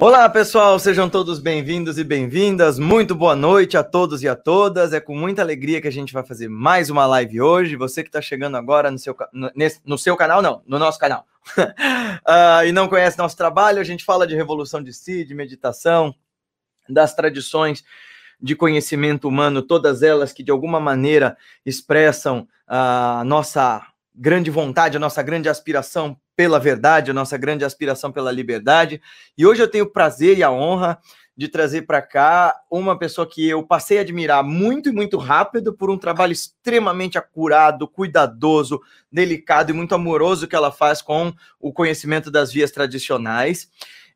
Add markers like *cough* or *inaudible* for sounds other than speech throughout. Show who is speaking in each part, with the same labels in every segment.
Speaker 1: Olá, pessoal, sejam todos bem-vindos e bem-vindas. Muito boa noite a todos e a todas. É com muita alegria que a gente vai fazer mais uma live hoje. Você que está chegando agora no seu, no, nesse, no seu canal, não, no nosso canal, uh, *laughs* e não conhece nosso trabalho, a gente fala de revolução de si, de meditação, das tradições de conhecimento humano, todas elas que de alguma maneira expressam a nossa grande vontade, a nossa grande aspiração pela verdade, a nossa grande aspiração pela liberdade. E hoje eu tenho o prazer e a honra de trazer para cá uma pessoa que eu passei a admirar muito e muito rápido por um trabalho extremamente acurado, cuidadoso, delicado e muito amoroso que ela faz com o conhecimento das vias tradicionais.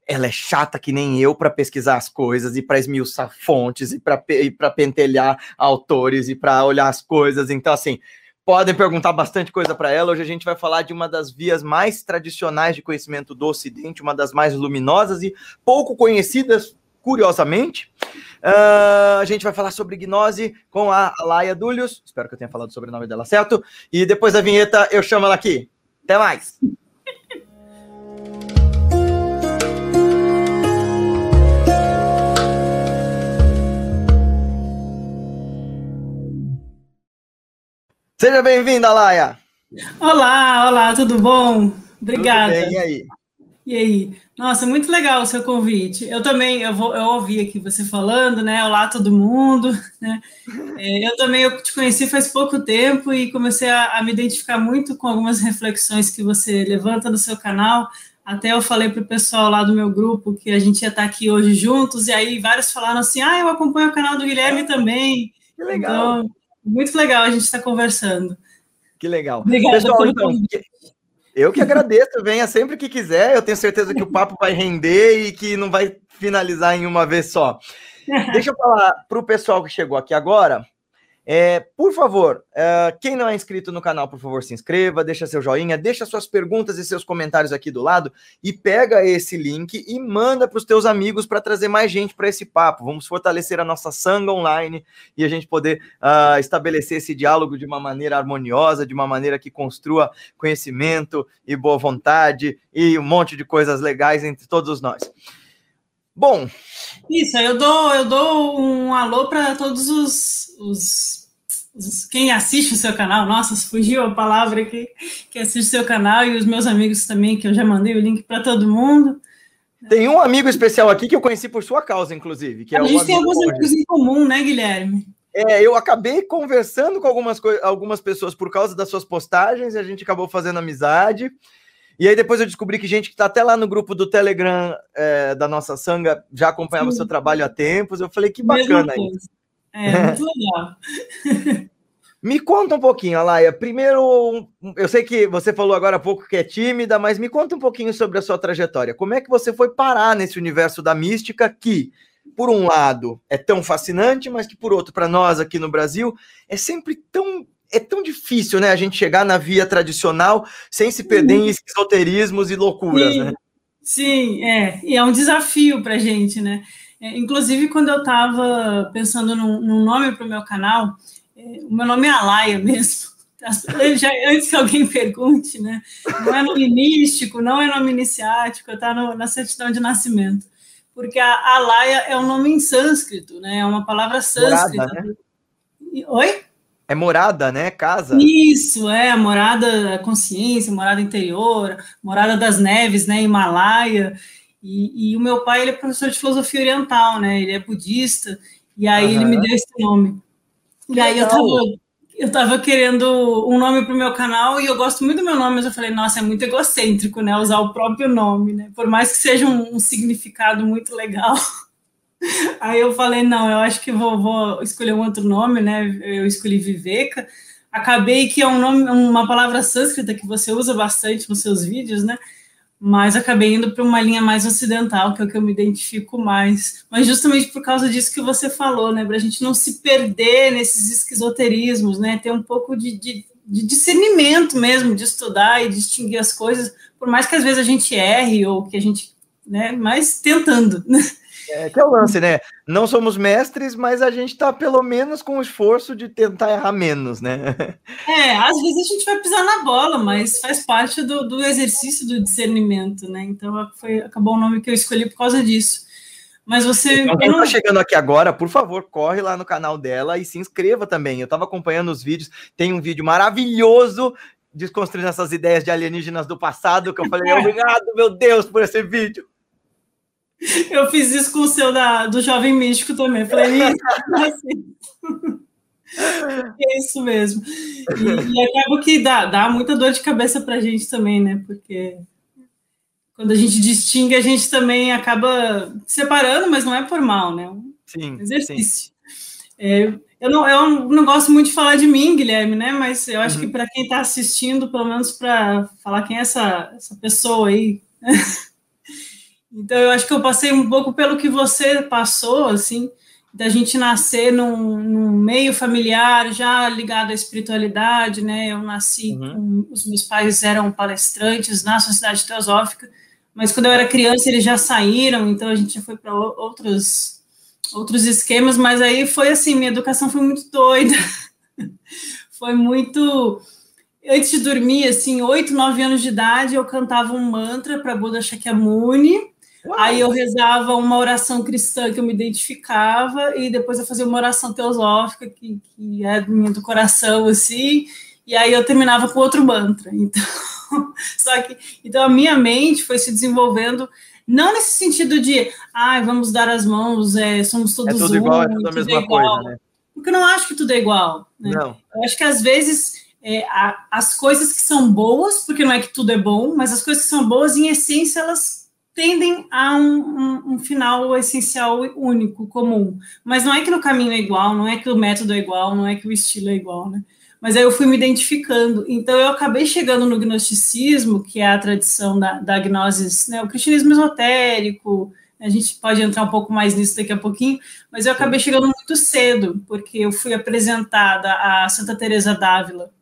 Speaker 1: Ela é chata que nem eu para pesquisar as coisas e para esmiuçar fontes e para pentelhar autores e para olhar as coisas. Então, assim, Podem perguntar bastante coisa para ela. Hoje a gente vai falar de uma das vias mais tradicionais de conhecimento do Ocidente, uma das mais luminosas e pouco conhecidas, curiosamente. Uh, a gente vai falar sobre gnose com a Laia Dúlios. Espero que eu tenha falado o sobrenome dela certo. E depois da vinheta eu chamo ela aqui. Até mais! Seja bem-vinda, Laia.
Speaker 2: Olá, olá, tudo bom? Obrigada.
Speaker 1: Tudo bem, e aí?
Speaker 2: E aí? Nossa, muito legal o seu convite. Eu também, eu, vou, eu ouvi aqui você falando, né? Olá, todo mundo. *laughs* Né? É, eu também eu te conheci faz pouco tempo e comecei a, a me identificar muito com algumas reflexões que você levanta no seu canal. Até eu falei para o pessoal lá do meu grupo que a gente ia estar aqui hoje juntos, e aí vários falaram assim: ah, eu acompanho o canal do Guilherme também.
Speaker 1: Que legal.
Speaker 2: Então, muito legal a gente estar tá conversando.
Speaker 1: Que legal.
Speaker 2: Obrigada
Speaker 1: Pessoal, então, eu que agradeço, venha sempre que quiser. Eu tenho certeza que o papo vai render e que não vai finalizar em uma vez só. *laughs* Deixa eu falar para o pessoal que chegou aqui agora. É, por favor, é, quem não é inscrito no canal, por favor, se inscreva, deixa seu joinha, deixa suas perguntas e seus comentários aqui do lado e pega esse link e manda para os teus amigos para trazer mais gente para esse papo. Vamos fortalecer a nossa sanga online e a gente poder uh, estabelecer esse diálogo de uma maneira harmoniosa, de uma maneira que construa conhecimento e boa vontade e um monte de coisas legais entre todos nós. Bom.
Speaker 2: Isso, eu dou, eu dou um alô para todos os, os, os, Quem assiste o seu canal. Nossa, fugiu a palavra aqui. Que assiste o seu canal e os meus amigos também, que eu já mandei o link para todo mundo.
Speaker 1: Tem um amigo especial aqui que eu conheci por sua causa, inclusive. Que é
Speaker 2: a gente tem alguns amigos em comum, né, Guilherme?
Speaker 1: É, eu acabei conversando com algumas, algumas pessoas por causa das suas postagens e a gente acabou fazendo amizade. E aí depois eu descobri que gente que está até lá no grupo do Telegram é, da nossa sanga já acompanhava o seu trabalho há tempos. Eu falei, que bacana isso.
Speaker 2: É, muito *laughs* legal.
Speaker 1: Me conta um pouquinho, Alaia. Primeiro, eu sei que você falou agora há pouco que é tímida, mas me conta um pouquinho sobre a sua trajetória. Como é que você foi parar nesse universo da mística que, por um lado, é tão fascinante, mas que, por outro, para nós aqui no Brasil, é sempre tão é tão difícil, né, a gente chegar na via tradicional sem se perder em esoterismos e loucuras,
Speaker 2: Sim.
Speaker 1: né?
Speaker 2: Sim, é, e é um desafio para a gente, né? É, inclusive, quando eu estava pensando num, num nome para o meu canal, é, o meu nome é Alaia mesmo. *laughs* Já, antes que alguém pergunte, né? Não é nome místico, não é nome iniciático, está na certidão de nascimento. Porque a Alaia é um nome em sânscrito, né? É uma palavra sânscrita. Morada, né? Oi?
Speaker 1: É morada, né? Casa.
Speaker 2: Isso, é, morada da consciência, morada interior, morada das neves, né? Himalaia. E, e, o meu pai, ele é professor de filosofia oriental, né? Ele é budista, e aí uhum. ele me deu esse nome. E aí eu tava, eu tava querendo um nome para o meu canal, e eu gosto muito do meu nome, mas eu falei, nossa, é muito egocêntrico, né? Usar o próprio nome, né? Por mais que seja um, um significado muito legal. *laughs* Aí eu falei, não, eu acho que vou, vou, escolher um outro nome, né? Eu escolhi Viveka. Acabei que é um nome, uma palavra sânscrita que você usa bastante nos seus vídeos, né? Mas acabei indo para uma linha mais ocidental, que é o que eu me identifico mais. Mas justamente por causa disso que você falou, né? Para a gente não se perder nesses esquizoterismos, né? Ter um pouco de, de, de discernimento mesmo, de estudar e distinguir as coisas, por mais que às vezes a gente erre ou que a gente, né? Mas tentando, né?
Speaker 1: É que é o lance, né? Não somos mestres, mas a gente tá pelo menos com o esforço de tentar errar menos, né? *laughs*
Speaker 2: É, às vezes a gente vai pisar na bola, mas faz parte do, do exercício do discernimento, né? Então foi, acabou o nome que eu escolhi por causa disso. Mas você.
Speaker 1: Então, quem está chegando aqui agora, por favor, corre lá no canal dela e se inscreva também. Eu estava acompanhando os vídeos, tem um vídeo maravilhoso desconstruindo essas ideias de alienígenas do passado, que eu falei, *laughs* obrigado, meu Deus, por esse vídeo. *laughs*
Speaker 2: Eu fiz isso com o seu da, do Jovem Místico também. Falei, assim. *laughs* É isso mesmo. E, e acaba que dá, dá muita dor de cabeça para a gente também, né? Porque quando a gente distingue, a gente também acaba separando, mas não é por mal, né?
Speaker 1: Sim.
Speaker 2: Exercício. Sim. É, eu, não, eu não gosto muito de falar de mim, Guilherme, né? Mas eu acho uhum. que para quem está assistindo, pelo menos para falar quem é essa, essa pessoa aí. *laughs* então, eu acho que eu passei um pouco pelo que você passou, assim, da gente nascer num, num meio familiar já ligado à espiritualidade, né? Eu nasci uhum. com os meus pais eram palestrantes na Sociedade Teosófica mas quando eu era criança eles já saíram, então a gente já foi para outros outros esquemas, mas aí foi assim, minha educação foi muito doida. *laughs* foi muito antes de dormir, assim, oito, nove anos de idade, eu cantava um mantra para Buda Shakyamuni. Uau. Aí eu rezava uma oração cristã que eu me identificava, e depois eu fazia uma oração teosófica, que, que é minha do coração, assim, e aí eu terminava com outro mantra. *laughs* Então, Só que, então a minha mente foi se desenvolvendo, não nesse sentido de, ah, vamos dar as mãos, é, somos todos
Speaker 1: é tudo um, igual, é tudo a mesma é coisa, né?
Speaker 2: Porque eu não acho que tudo é igual. Né?
Speaker 1: Não.
Speaker 2: Eu acho que às vezes é, a, as coisas que são boas, porque não é que tudo é bom, mas as coisas que são boas, em essência, elas tendem a um, um, um, final essencial único, comum. Mas não é que no caminho é igual, não é que o método é igual, não é que o estilo é igual, né? mas aí eu fui me identificando. Então eu acabei chegando no gnosticismo, que é a tradição da, da gnosis, né, o cristianismo esotérico, a gente pode entrar um pouco mais nisso daqui a pouquinho, mas eu acabei chegando muito cedo, porque eu fui apresentada a Santa Teresa d'Ávila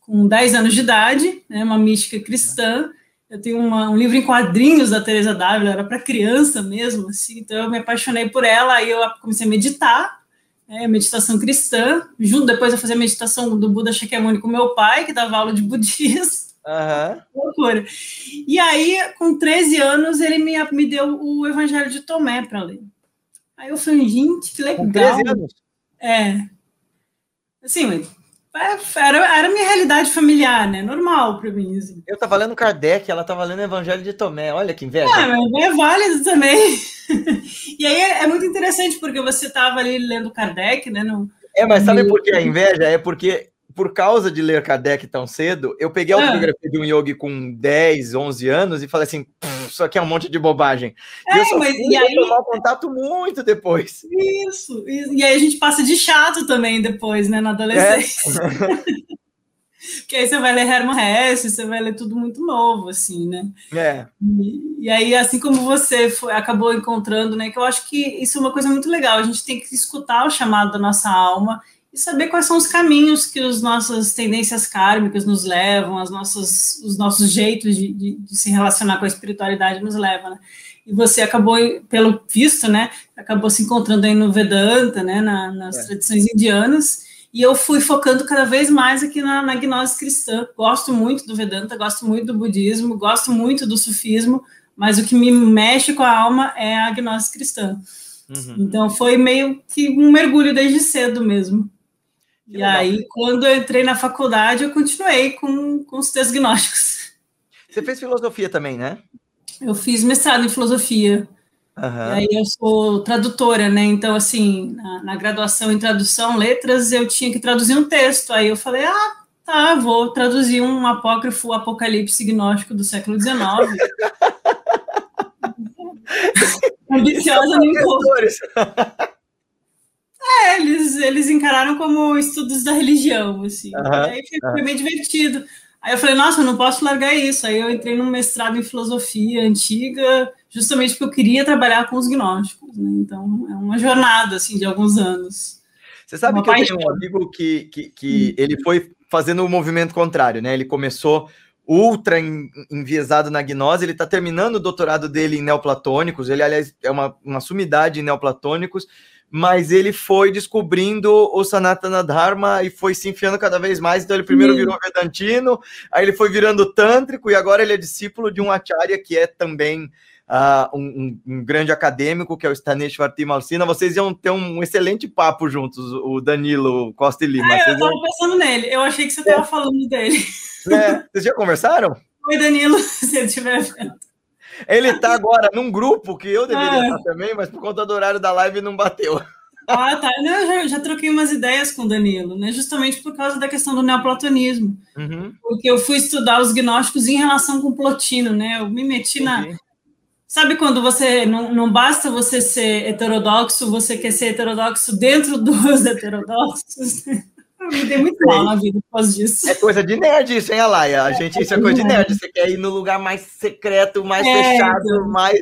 Speaker 2: com 10 anos de idade, né, uma mística cristã. Eu tenho uma, um livro em quadrinhos da Teresa d'Ávila, era para criança mesmo, assim, então eu me apaixonei por ela, aí eu comecei a meditar, é, meditação cristã, junto depois eu fazia meditação do Buda Shakyamuni com meu pai, que dava aula de budismo.
Speaker 1: Uhum. *laughs*
Speaker 2: Loucura. E aí, com 13 anos, ele me, me deu o Evangelho de Tomé para ler. Aí eu falei, gente, que legal. Com 13 anos? É. Assim, era, era a minha realidade familiar, né? Normal para mim. Assim.
Speaker 1: Eu tava lendo Kardec, ela tava lendo Evangelho de Tomé. Olha que inveja.
Speaker 2: É, mas é válido também. *laughs* e aí é, é, muito interessante, porque você tava ali lendo Kardec, né? No,
Speaker 1: é, mas sabe por que a inveja? É porque, por causa de ler Kardec tão cedo, eu peguei a ah. autografia de um yogi com 10, 11 anos e falei assim isso aqui é um monte de bobagem. É, e eu só mas, e aí... tomar contato muito depois.
Speaker 2: Isso, e, aí a gente passa de chato também depois, né, na adolescência. É. *laughs* *laughs* Porque aí você vai ler Herman Hesse, você vai ler tudo muito novo, assim, né?
Speaker 1: É.
Speaker 2: E, e, aí, assim como você foi, acabou encontrando, né? Que eu acho que isso é uma coisa muito legal. A gente tem que escutar o chamado da nossa alma e saber quais são os caminhos que as nossas tendências kármicas nos levam, as nossas, os nossos jeitos de, de, de se relacionar com a espiritualidade nos levam, né? E você acabou, pelo visto, né, acabou se encontrando aí no Vedanta, né, na, nas é. tradições indianas, e eu fui focando cada vez mais aqui na, na gnose cristã. Gosto muito do Vedanta, gosto muito do budismo, gosto muito do sufismo, mas o que me mexe com a alma é a gnose cristã. Uhum. Então foi meio que um mergulho desde cedo mesmo. Que e legal. aí, quando eu entrei na faculdade, eu continuei com, com os textos gnósticos.
Speaker 1: Você fez filosofia também, né?
Speaker 2: Eu fiz mestrado em filosofia. Uhum. E aí eu sou tradutora, né? Então, assim, na, na, graduação em tradução, letras, eu tinha que traduzir um texto. Aí eu falei, ah, tá, vou traduzir um apócrifo apocalipse gnóstico do século XIX. *laughs* Ambiciosa nem pouco. É, eles, eles encararam como estudos da religião, assim. Uhum, aí foi, uhum. bem divertido. Aí eu falei, nossa, eu não posso largar isso. Aí eu entrei num mestrado em filosofia antiga, justamente porque eu queria trabalhar com os gnósticos. Né? Então, é uma jornada, assim, de alguns anos.
Speaker 1: Você sabe uma que paixão. eu tenho um amigo que, que, que hum. ele foi fazendo o um movimento contrário, né? Ele começou ultra enviesado na gnose, ele está terminando o doutorado dele em neoplatônicos, ele, aliás, é uma, uma sumidade em neoplatônicos, mas ele foi descobrindo o Sanatana Dharma e foi se enfiando cada vez mais. Então, ele primeiro Sim. virou Vedantino, aí ele foi virando Tântrico, e agora ele é discípulo de um Acharya que é também uh, um, um, grande acadêmico, que é o Stanesh Vartimalsina. Vocês iam ter um excelente papo juntos, o Danilo Costa e Lima.
Speaker 2: Ah, eu estava iam... pensando nele, eu achei que você estava é. falando dele.
Speaker 1: É. Vocês já conversaram?
Speaker 2: Oi, Danilo, *laughs* se ele estiver vendo.
Speaker 1: Ele está agora num grupo que eu deveria ah. estar também, mas por conta do horário da live não bateu.
Speaker 2: Ah, tá. Eu já, já, troquei umas ideias com o Danilo, né? Justamente por causa da questão do neoplatonismo. Uhum. Porque eu fui estudar os gnósticos em relação com Plotino, né? Eu me meti na. Sabe quando você não, não basta você ser heterodoxo, você quer ser heterodoxo dentro *laughs* dos heterodoxos? Eu me dei muito mal na vida por causa disso.
Speaker 1: É coisa de nerd isso, hein, Alaia? A gente, isso é coisa de nerd. Você quer ir no lugar mais secreto, mais é, fechado, então. mais.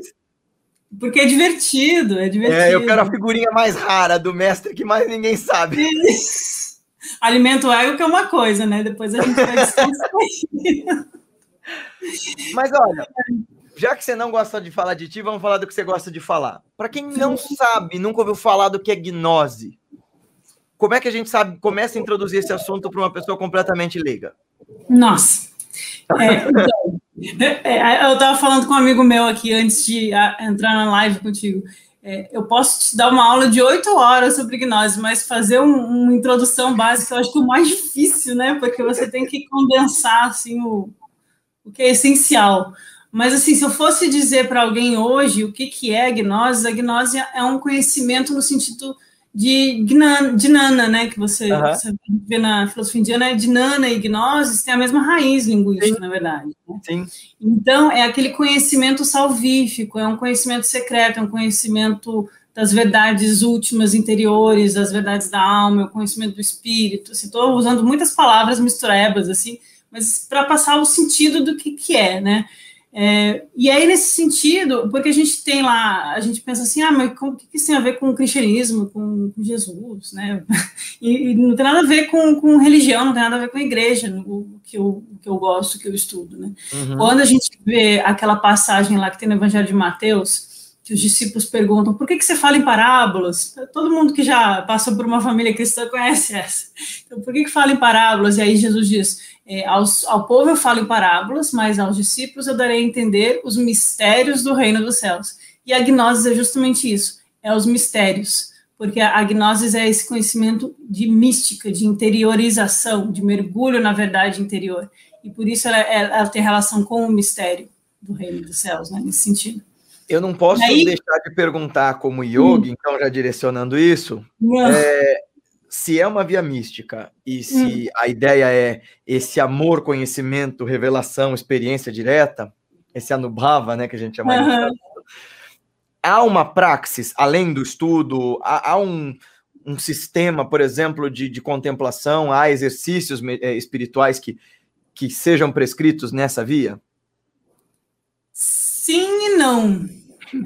Speaker 2: Porque é divertido, é divertido.
Speaker 1: É, eu quero a figurinha mais rara do mestre que mais ninguém sabe. *laughs*
Speaker 2: Alimento o ego que é uma coisa, né? Depois a gente vai descansar. *laughs*
Speaker 1: Mas olha, já que você não gosta de falar de ti, vamos falar do que você gosta de falar. Para quem não sabe, nunca ouviu falar do que é gnose, como é que a gente sabe, começa a introduzir esse assunto para uma pessoa completamente leiga?
Speaker 2: Nossa. É, então, é, é eu estava falando com um amigo meu aqui antes de entrar na live contigo. É, eu posso te dar uma aula de oito horas sobre gnose, mas fazer um, uma introdução básica eu acho que é o mais difícil, né? Porque você tem que condensar assim, o, o que é essencial. Mas, assim, se eu fosse dizer para alguém hoje o que, que é a gnose, a gnose é um conhecimento no sentido de, de nana, né? Que você, uhum. você, vê na filosofia indiana, é de nana e gnose tem a mesma raiz linguística, Sim. na verdade. Né? Sim. Então, é aquele conhecimento salvífico, é um conhecimento secreto, é um conhecimento das verdades últimas interiores, das verdades da alma, é o conhecimento do espírito. Estou assim, usando muitas palavras misturebas, assim, mas para passar o sentido do que, que é, né? É, e aí, nesse sentido, porque a gente tem lá, a gente pensa assim, ah, mas o que isso tem a ver com o cristianismo, com, com Jesus, né? *laughs* E, e, não tem nada a ver com, com religião, não tem nada a ver com a igreja, o, que, eu, o que eu gosto, o que eu estudo, né? Uhum. Quando a gente vê aquela passagem lá que tem no Evangelho de Mateus, que os discípulos perguntam, por que, que você fala em parábolas? Todo mundo que já passou por uma família cristã conhece essa. Então, por que, que fala em parábolas? E aí Jesus diz, é, aos, ao povo eu falo em parábolas, mas aos discípulos eu darei a entender os mistérios do reino dos céus. E a gnose é justamente isso, é os mistérios, porque a gnose é esse conhecimento de mística, de interiorização, de mergulho na verdade interior. E por isso ela, ela tem relação com o mistério do reino dos céus, né, nesse sentido.
Speaker 1: Eu não posso aí, deixar de perguntar como yogi, hum, então já direcionando isso, é, se é uma via mística e se hum. a ideia é esse amor, conhecimento, revelação, experiência direta, esse anubhava, né, que a gente chama uhum. de... há uma praxis além do estudo, há, há um, um sistema, por exemplo, de, de contemplação, há exercícios eh, espirituais que, que sejam prescritos nessa via?
Speaker 2: Sim e não.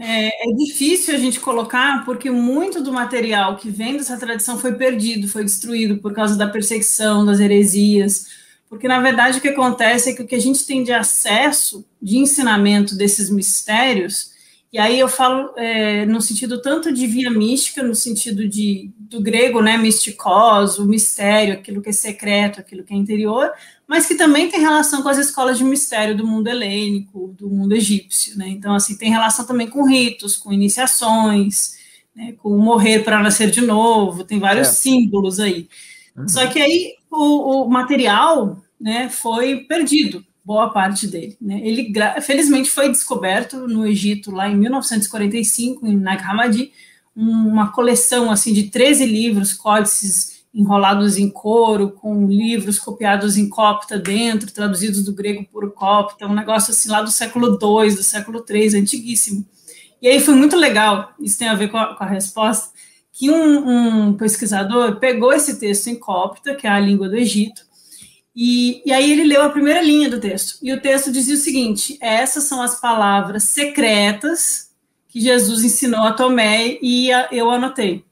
Speaker 2: É, é, difícil a gente colocar, porque muito do material que vem dessa tradição foi perdido, foi destruído por causa da perseguição, das heresias. Porque, na verdade, o que acontece é que o que a gente tem de acesso, de ensinamento desses mistérios, e aí eu falo é, no sentido tanto de via mística, no sentido de, do grego, né, misticos, o mistério, aquilo que é secreto, aquilo que é interior, mas que também tem relação com as escolas de mistério do mundo helênico, do mundo egípcio, né? Então, assim, tem relação também com ritos, com iniciações, né? com morrer para nascer de novo, tem vários é. símbolos aí. Uhum. Só que aí o, o, material, né, foi perdido, boa parte dele, né? Ele, felizmente, foi descoberto no Egito, lá em 1945, em Nag Hammadi, uma coleção, assim, de 13 livros, códices enrolados em couro, com livros copiados em copta dentro, traduzidos do grego por copta, um negócio assim lá do século II, do século III, antiguíssimo. E aí foi muito legal, isso tem a ver com a, com a resposta, que um, um, pesquisador pegou esse texto em copta, que é a língua do Egito, e, e aí ele leu a primeira linha do texto, e o texto dizia o seguinte, essas são as palavras secretas que Jesus ensinou a Tomé e a, eu anotei.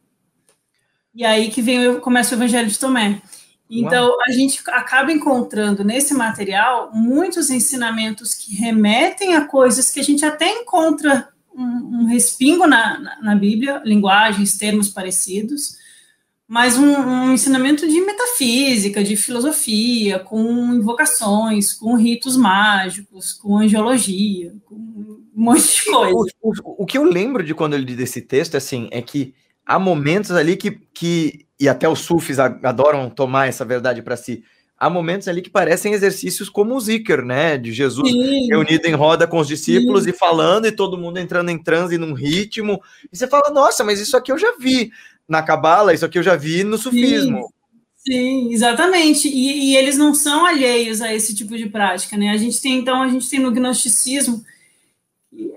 Speaker 2: E aí que vem, começa o Evangelho de Tomé. Então, Uau. a gente acaba encontrando nesse material muitos ensinamentos que remetem a coisas que a gente até encontra um, um respingo na, na, na, Bíblia, linguagens, termos parecidos, mas um, um, ensinamento de metafísica, de filosofia, com invocações, com ritos mágicos, com angiologia, com um monte de coisa.
Speaker 1: O, o, o que eu lembro de quando ele diz esse texto, assim, é que há momentos ali que, que e até os sufis adoram tomar essa verdade para si. Há momentos ali que parecem exercícios como o Zikr, né? De Jesus Sim. reunido em roda com os discípulos Sim. e falando, e todo mundo entrando em transe num ritmo. E você fala, nossa, mas isso aqui eu já vi na Cabala, isso aqui eu já vi no sufismo.
Speaker 2: Sim, Sim exatamente. E, e, eles não são alheios a esse tipo de prática, né? A gente tem, então, a gente tem no gnosticismo,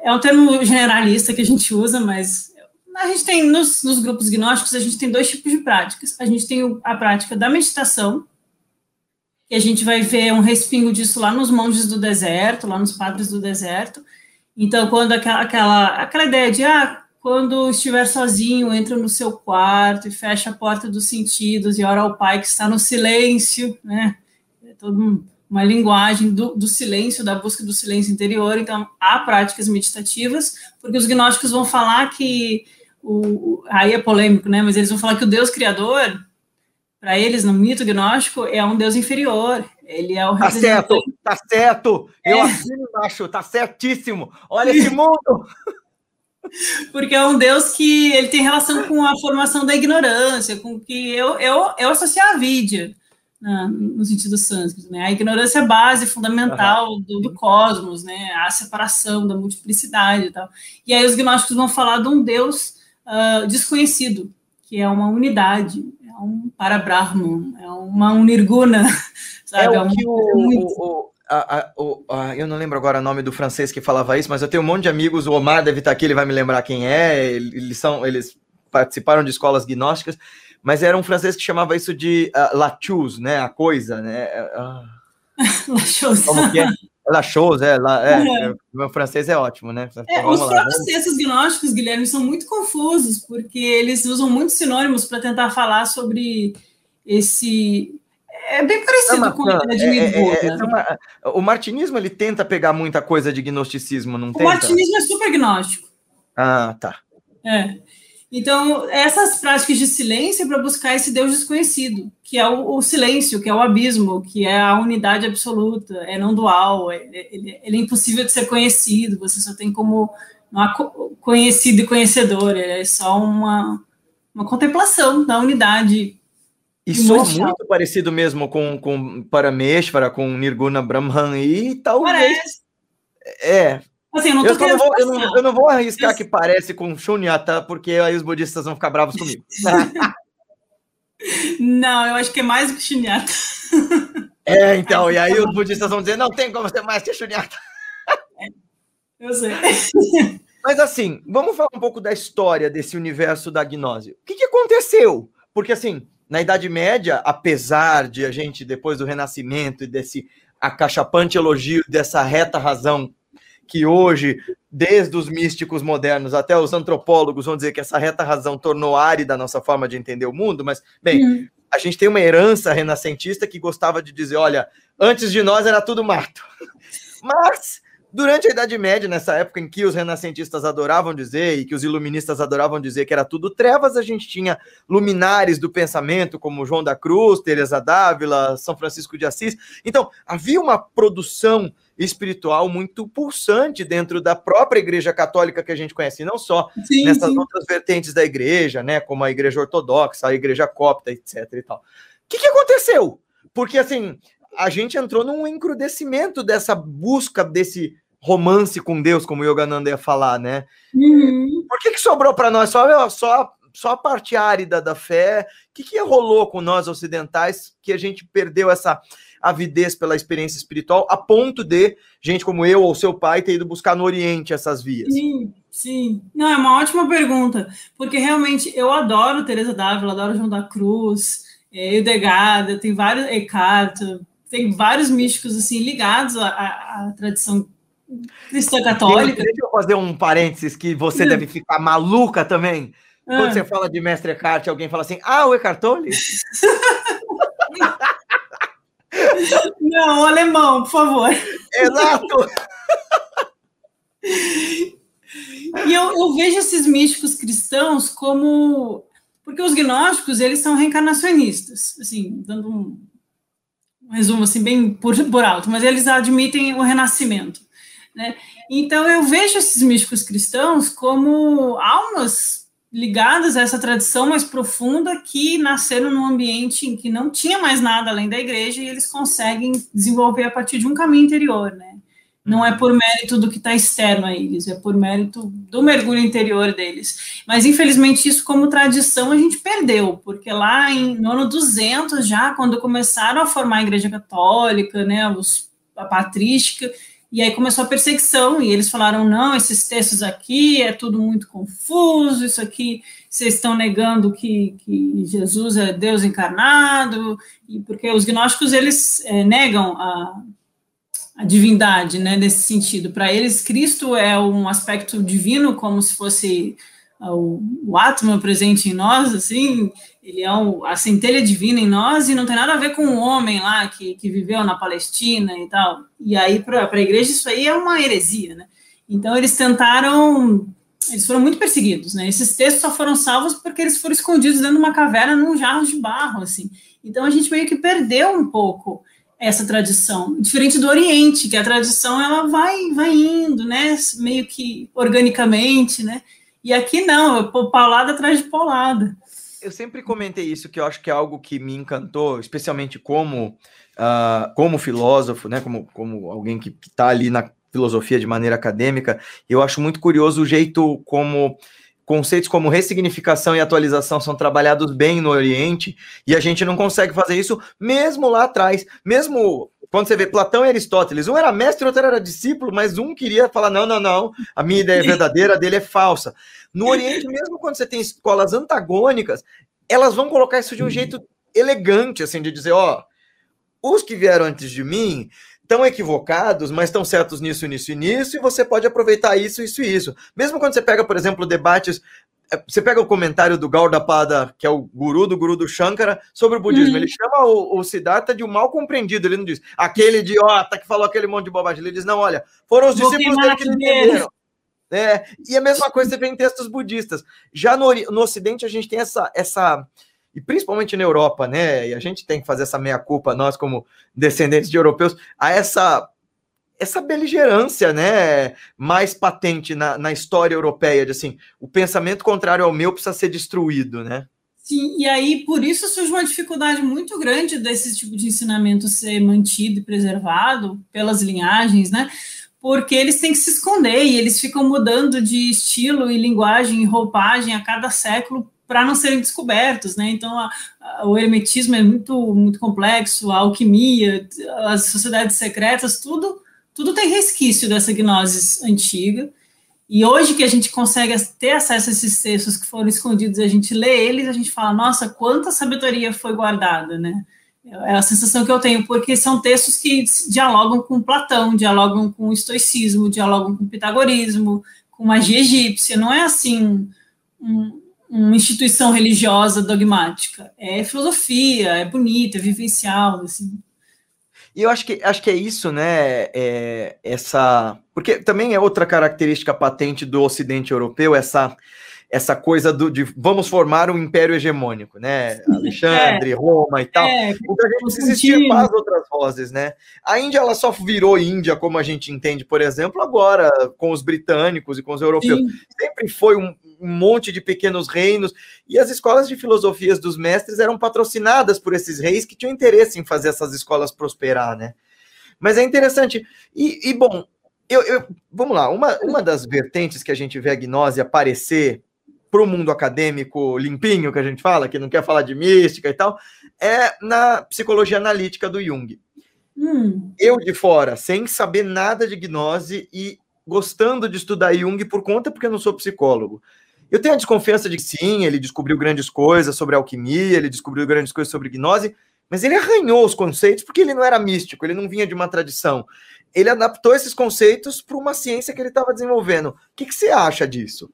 Speaker 2: é um termo generalista que a gente usa, mas a gente tem nos, nos, grupos gnósticos, a gente tem dois tipos de práticas. A gente tem a prática da meditação, que a gente vai ver um respingo disso lá nos monges do deserto, lá nos padres do deserto. Então, quando aquela, aquela, aquela ideia de, ah, quando estiver sozinho, entra no seu quarto e fecha a porta dos sentidos e ora ao Pai que está no silêncio, né? É todo uma linguagem do, do, silêncio, da busca do silêncio interior. Então, há práticas meditativas, porque os gnósticos vão falar que o, aí é polêmico, né? Mas eles vão falar que o Deus criador, para eles, no mito gnóstico, é um Deus inferior. Ele é o
Speaker 1: Tá certo, tá certo. É. Eu assino embaixo, tá certíssimo. Olha esse *laughs* mundo.
Speaker 2: Porque é um Deus que ele tem relação com a formação da ignorância, com que eu, eu, eu associo a vidya, né, no sentido sânscrito, né? A ignorância é base fundamental uhum. do, do, cosmos, né? A separação da multiplicidade e tal. E aí os gnósticos vão falar de um Deus uh, desconhecido, que é uma unidade, é um Parabrahman, é uma unirguna, *laughs*
Speaker 1: sabe? É o é que o, a, a, a, eu não lembro agora o nome do francês que falava isso, mas eu tenho um monte de amigos, o Omar deve estar aqui, ele vai me lembrar quem é, eles são, eles participaram de escolas gnósticas, mas era um francês que chamava isso de uh, la chose, né, a coisa, né? Uh, *laughs* la chose. Como que é? *laughs* La chose, é, la, é, é. meu francês é ótimo, né?
Speaker 2: Então, é, os próprios textos gnósticos, Guilherme, são muito confusos, porque eles usam muitos sinônimos para tentar falar sobre esse. É bem parecido é com a ideia de é, é,
Speaker 1: é O martinismo ele tenta pegar muita coisa de gnosticismo, não
Speaker 2: o
Speaker 1: tenta?
Speaker 2: O martinismo é super gnóstico.
Speaker 1: Ah, tá.
Speaker 2: É. Então, essas práticas de silêncio é para buscar esse Deus desconhecido, que é o, o, silêncio, que é o abismo, que é a unidade absoluta, é não dual, é, é, ele, ele, é impossível de ser conhecido, você só tem como conhecido e conhecedor, é só uma, uma contemplação da unidade.
Speaker 1: E soa muito parecido mesmo com, com Parameshvara, com Nirguna Brahman e talvez... Parece. É, Assim, eu não, eu, não vou, eu, não, eu não, vou, arriscar que parece com Shunyata, porque aí os budistas vão ficar bravos comigo. *laughs*
Speaker 2: não, eu acho que é mais do que Shunyata.
Speaker 1: É, então, e aí os budistas vão dizer, não tem como ser mais que Shunyata.
Speaker 2: Eu sei. *laughs*
Speaker 1: Mas assim, vamos falar um pouco da história desse universo da gnose. O que, que aconteceu? Porque assim, na Idade Média, apesar de a gente, depois do Renascimento e desse acachapante elogio dessa reta razão que hoje, desde os místicos modernos até os antropólogos, vão dizer que essa reta razão tornou árida a nossa forma de entender o mundo, mas, bem, uhum. a gente tem uma herança renascentista que gostava de dizer: olha, antes de nós era tudo mato. *laughs* Mas Durante a Idade Média, nessa época em que os renascentistas adoravam dizer e que os iluministas adoravam dizer que era tudo trevas, a gente tinha luminares do pensamento, como João da Cruz, Teresa d'Ávila, São Francisco de Assis. Então, havia uma produção espiritual muito pulsante dentro da própria Igreja Católica que a gente conhece, não só sim, nessas sim. outras vertentes da Igreja, né, como a Igreja Ortodoxa, a Igreja Copta, etc. E tal. O que, que aconteceu? Porque assim, a gente entrou num encrudecimento dessa busca desse romance com Deus, como o Yogananda ia falar, né? Uhum. Por que, que sobrou para nós só, só, só a parte árida da fé? O que, que rolou com nós ocidentais que a gente perdeu essa avidez pela experiência espiritual a ponto de gente como eu ou seu pai ter ido buscar no Oriente essas vias?
Speaker 2: Sim, sim. Não, é uma ótima pergunta, porque realmente eu adoro Teresa d'Ávila, adoro João da Cruz, é, Eudegada, tem vários, Eckhart, tem vários místicos assim ligados à, à, à tradição cristã católica.
Speaker 1: Deixa eu fazer um parênteses que você hum. deve ficar maluca também. Quando ah. você fala de mestre Eckhart, alguém fala assim: Ah, o Eckhart Tolle? *laughs*
Speaker 2: Não, alemão, por favor.
Speaker 1: Exato!
Speaker 2: E eu, eu, vejo esses místicos cristãos como. Porque os gnósticos, eles são reencarnacionistas, assim, dando um, um resumo assim, bem por, por alto, mas eles admitem o renascimento. Né? Então, eu vejo esses místicos cristãos como almas ligadas a essa tradição mais profunda que nasceram num ambiente em que não tinha mais nada além da igreja e eles conseguem desenvolver a partir de um caminho interior, né? Não é por mérito do que está externo a eles, é por mérito do mergulho interior deles. Mas, infelizmente, isso como tradição a gente perdeu, porque lá em, no ano 200 já, quando começaram a formar a igreja católica, né, os, a patrística, e aí começou a perseguição, e eles falaram: não, esses textos aqui é tudo muito confuso, isso aqui vocês estão negando que, que Jesus é Deus encarnado, e porque os gnósticos eles é, negam a, a divindade, né, nesse sentido. Para eles, Cristo é um aspecto divino, como se fosse o, o átomo presente em nós, assim, ele é o, a centelha divina em nós e não tem nada a ver com o homem lá que, que viveu na Palestina e tal. E aí, para a igreja, isso aí é uma heresia, né? Então, eles tentaram. Eles foram muito perseguidos, né? Esses textos só foram salvos porque eles foram escondidos dentro de uma caverna num jarro de barro, assim. Então, a gente meio que perdeu um pouco essa tradição, diferente do Oriente, que a tradição ela vai, vai indo, né? Meio que organicamente, né? E aqui não, é paulada atrás de paulada.
Speaker 1: Eu sempre comentei isso, que eu acho que é algo que me encantou, especialmente como, uh, como filósofo, né? Como, como alguém que está ali na filosofia de maneira acadêmica. Eu acho muito curioso o jeito como conceitos como ressignificação e atualização são trabalhados bem no Oriente e a gente não consegue fazer isso mesmo lá atrás, mesmo quando você vê Platão e Aristóteles, um era mestre, outro era discípulo, mas um queria falar: não, não, não, a minha ideia é verdadeira, a dele é falsa. No Oriente, mesmo quando você tem escolas antagônicas, elas vão colocar isso de um jeito elegante, assim, de dizer: ó, os que vieram antes de mim estão equivocados, mas estão certos nisso, nisso e nisso, e você pode aproveitar isso, isso e isso. Mesmo quando você pega, por exemplo, debates é, você pega o comentário do Gaudapada, que é o guru do guru do Shankara, sobre o budismo. Uhum. Ele chama o, o Siddhartha de um mal compreendido. Ele não diz aquele idiota que falou aquele monte de bobagem. Ele diz: não, olha, foram os Vou discípulos dele que entenderam. É, e a mesma coisa você vê em textos budistas. Já no, no Ocidente, a gente tem essa, essa. E principalmente na Europa, né? E a gente tem que fazer essa meia-culpa, nós, como descendentes de europeus, a essa essa beligerância, né, mais patente na, na história europeia, de assim, o pensamento contrário ao meu precisa ser destruído, né?
Speaker 2: Sim, e aí por isso surge uma dificuldade muito grande desse tipo de ensinamento ser mantido e preservado pelas linhagens, né? Porque eles têm que se esconder e eles ficam mudando de estilo e linguagem e roupagem a cada século para não serem descobertos, né? Então, a, a, o hermetismo é muito, muito complexo, a alquimia, as sociedades secretas, tudo tudo tem resquício dessa gnose antiga. E hoje que a gente consegue ter acesso a esses textos que foram escondidos a gente lê eles, a gente fala, nossa, quanta sabedoria foi guardada, né? É a sensação que eu tenho, porque são textos que dialogam com Platão, dialogam com o estoicismo, dialogam com o pitagorismo, com magia egípcia. Não é assim um, uma instituição religiosa dogmática. É filosofia, é bonita, é vivencial, assim.
Speaker 1: E eu acho que, acho que é isso, né? É, essa. Porque também é outra característica patente do Ocidente europeu, essa essa coisa do, de vamos formar um império hegemônico, né? Alexandre, é,
Speaker 2: Roma
Speaker 1: e tal. É, porque a gente existia para as outras vozes, né? A Índia ela só virou Índia, como a gente entende, por exemplo, agora com os britânicos e com os europeus. Sim. Sempre foi um, um monte de pequenos reinos, e as escolas de filosofias dos mestres eram patrocinadas por esses reis que tinham interesse em fazer essas escolas prosperar, né? Mas é interessante. E, e bom, eu, eu, vamos lá, uma, uma das vertentes que a gente vê a gnose aparecer para o mundo acadêmico limpinho, que a gente fala, que não quer falar de mística e tal, é na psicologia analítica do Jung. Hum. Eu de fora, sem saber nada de gnose e gostando de estudar Jung por conta, porque eu não sou psicólogo. Eu tenho a desconfiança de que sim, ele descobriu grandes coisas sobre alquimia, ele descobriu grandes coisas sobre gnose, mas ele arranhou os conceitos porque ele não era místico, ele não vinha de uma tradição. Ele adaptou esses conceitos para uma ciência que ele estava desenvolvendo. O que, que você acha disso?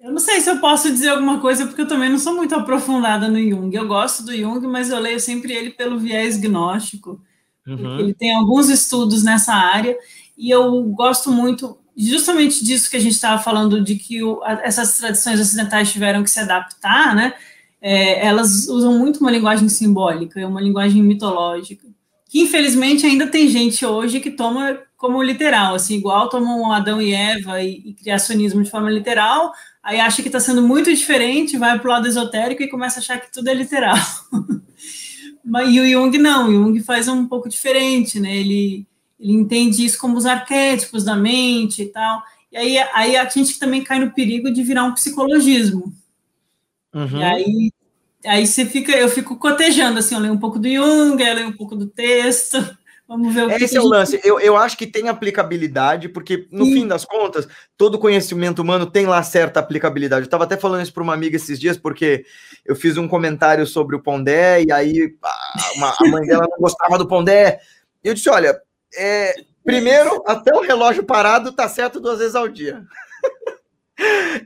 Speaker 2: Eu não sei se eu posso dizer alguma coisa, porque eu também não sou muito aprofundada no Jung. Eu gosto do Jung, mas eu leio sempre ele pelo viés gnóstico. Uhum. Ele tem alguns estudos nessa área, e eu gosto muito justamente disso que a gente estava falando, de que o, a, essas tradições ocidentais tiveram que se adaptar, né? É, elas usam muito uma linguagem simbólica, uma linguagem mitológica, que infelizmente ainda tem gente hoje que toma como literal, assim, igual tomam Adão e Eva e, e criacionismo de forma literal, aí acha que está sendo muito diferente, vai para o lado esotérico e começa a achar que tudo é literal. *laughs* e o Jung não, o Jung faz um pouco diferente, né? Ele, ele entende isso como os arquétipos da mente e tal. E aí, aí a gente também cai no perigo de virar um psicologismo. Uhum. E aí, aí você fica, eu fico cotejando, assim, eu leio um pouco do Jung, eu leio um pouco do texto, *laughs* Vamos ver o
Speaker 1: Esse que é o lance. Eu, eu acho que tem aplicabilidade, porque, no Sim. fim das contas, todo conhecimento humano tem lá certa aplicabilidade. Eu estava até falando isso para uma amiga esses dias, porque eu fiz um comentário sobre o Pondé, e aí a, uma, a mãe dela não gostava do Pondé. E eu disse: olha, é, primeiro, até o relógio parado tá certo duas vezes ao dia. *laughs*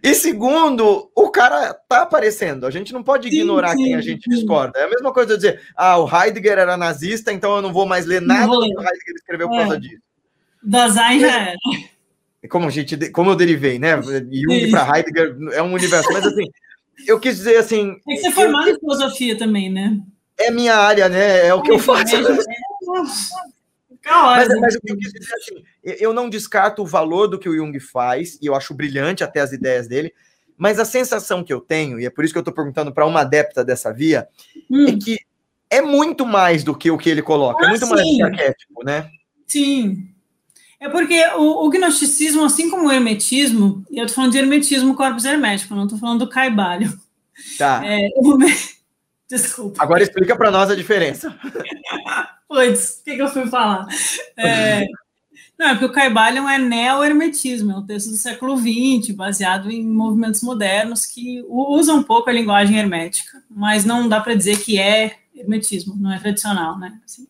Speaker 1: E segundo, o cara tá aparecendo. A gente não pode ignorar sim, sim, quem a gente discorda. É a mesma coisa de dizer, ah, o Heidegger era nazista, então eu não vou mais ler nada do que o Heidegger escreveu por é. causa disso.
Speaker 2: Dasein já era.
Speaker 1: Como, a gente, como eu derivei, né? Jung para Heidegger é um universo. Mas assim, eu quis dizer assim.
Speaker 2: Tem que ser formado eu, em filosofia também, né?
Speaker 1: É minha área, né? É o que eu faço. *laughs* É, mas, mas, o que eu quis dizer assim, eu não descarto o valor do que o Jung faz, e eu acho brilhante até as ideias dele, mas a sensação que eu tenho, e é por isso que eu estou perguntando para uma adepta dessa via, hum. é que é muito mais do que o que ele coloca, é ah, é muito sim. mais do que arquétipo, né?
Speaker 2: Sim. É porque o, o, gnosticismo, assim como o hermetismo, e eu estou falando de hermetismo corpus hermético, não estou falando do caibalho.
Speaker 1: Tá. É, o, *laughs* Desculpa. Agora explica para nós a diferença. *laughs*
Speaker 2: O que, que, eu fui falar? É, não, é porque o Caibalion é neo-hermetismo, é um texto do século XX, baseado em movimentos modernos que usam um pouco a linguagem hermética, mas não dá para dizer que é hermetismo, não é tradicional, né? Assim,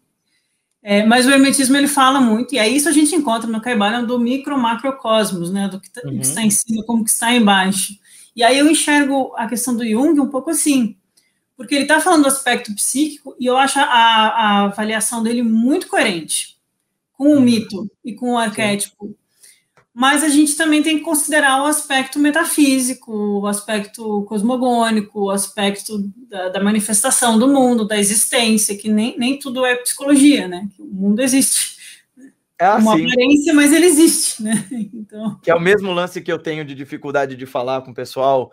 Speaker 2: é, mas o hermetismo ele fala muito, e é isso a gente encontra no Caibalion do micro-macrocosmos, né? Do que, tá, uhum. que está em cima, como que está embaixo. E aí eu enxergo a questão do Jung um pouco assim, porque ele está falando do aspecto psíquico e eu acho a, a, avaliação dele muito coerente com o uhum. mito e com o arquétipo. Mas a gente também tem que considerar o aspecto metafísico, o aspecto cosmogônico, o aspecto da, da manifestação do mundo, da existência, que nem, nem tudo é psicologia, né? O mundo existe. É assim. Uma aparência, mas ele existe, né? *laughs*
Speaker 1: Então... Que é o mesmo lance que eu tenho de dificuldade de falar com o pessoal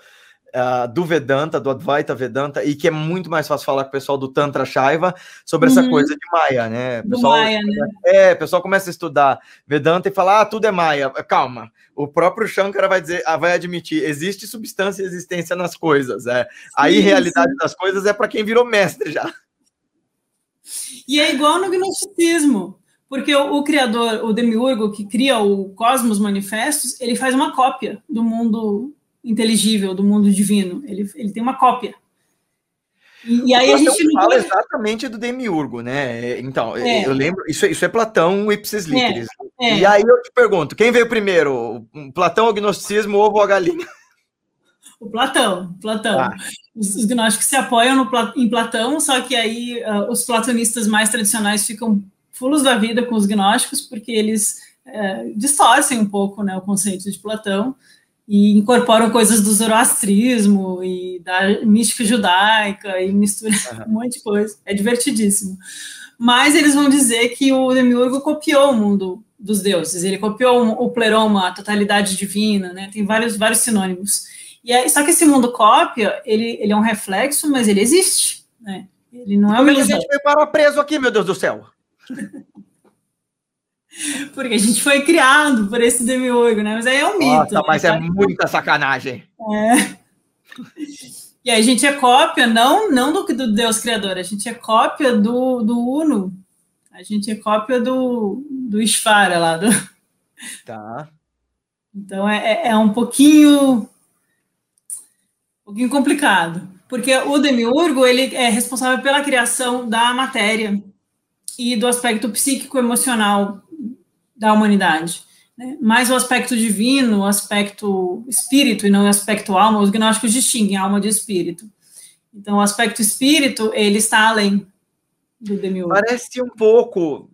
Speaker 1: uh, do Vedanta, do Advaita Vedanta, e que é muito mais fácil falar com o pessoal do Tantra Shaiva sobre uhum. essa coisa de Maya, né? O pessoal, Maya, né? É, o pessoal começa a estudar Vedanta e fala, ah, tudo é Maya. Calma, o próprio Shankara vai dizer, ah, vai admitir, existe substância e existência nas coisas. É. A irrealidade das coisas é para quem virou mestre já.
Speaker 2: E é igual no gnosticismo. Porque o, o, criador, o demiurgo que cria o Cosmos Manifestos, ele faz uma cópia do mundo inteligível do mundo divino. Ele, ele tem uma cópia.
Speaker 1: E, e aí a gente fala exatamente do demiurgo, né? Então, é. eu lembro, isso, isso é Platão ipsis é, literis. É. E aí eu te pergunto, quem veio primeiro? Platão, o gnosticismo, ovo ou a galinha?
Speaker 2: O Platão, Platão. Ah. Os, os, gnósticos se apoiam no, em Platão, só que aí uh, os platonistas mais tradicionais ficam fulos da vida com os gnósticos, porque eles uh, distorcem um pouco né, o conceito de Platão e incorporam coisas do zoroastrismo e da mística judaica e mistura *laughs* uhum. um monte de coisa. É divertidíssimo. Mas eles vão dizer que o Demiurgo copiou o mundo dos deuses, ele copiou o pleroma, a totalidade divina, né? Tem vários, vários sinônimos. E é, só que esse mundo cópia, ele, ele é um reflexo, mas ele existe, né? Ele não é
Speaker 1: uma Como a gente veio para preso aqui, meu Deus do céu? *laughs* *laughs*
Speaker 2: Porque a gente foi criado por esse demiurgo, né? Mas aí é um mito. Nossa,
Speaker 1: né? mas é muita sacanagem. É.
Speaker 2: E a gente é cópia, não, não do, do Deus Criador, a gente é cópia do, do Uno. A gente é cópia do, do Ishvara lá. Do...
Speaker 1: Tá.
Speaker 2: Então é, é, é um pouquinho, um pouquinho complicado. Porque o demiurgo, ele é responsável pela criação da matéria e do aspecto psíquico-emocional da humanidade. né? mais o aspecto divino, o aspecto espírito e não o aspecto alma. Os gnósticos distinguem alma de espírito. Então, o aspecto espírito, ele está além do demiurgo.
Speaker 1: Parece um pouco,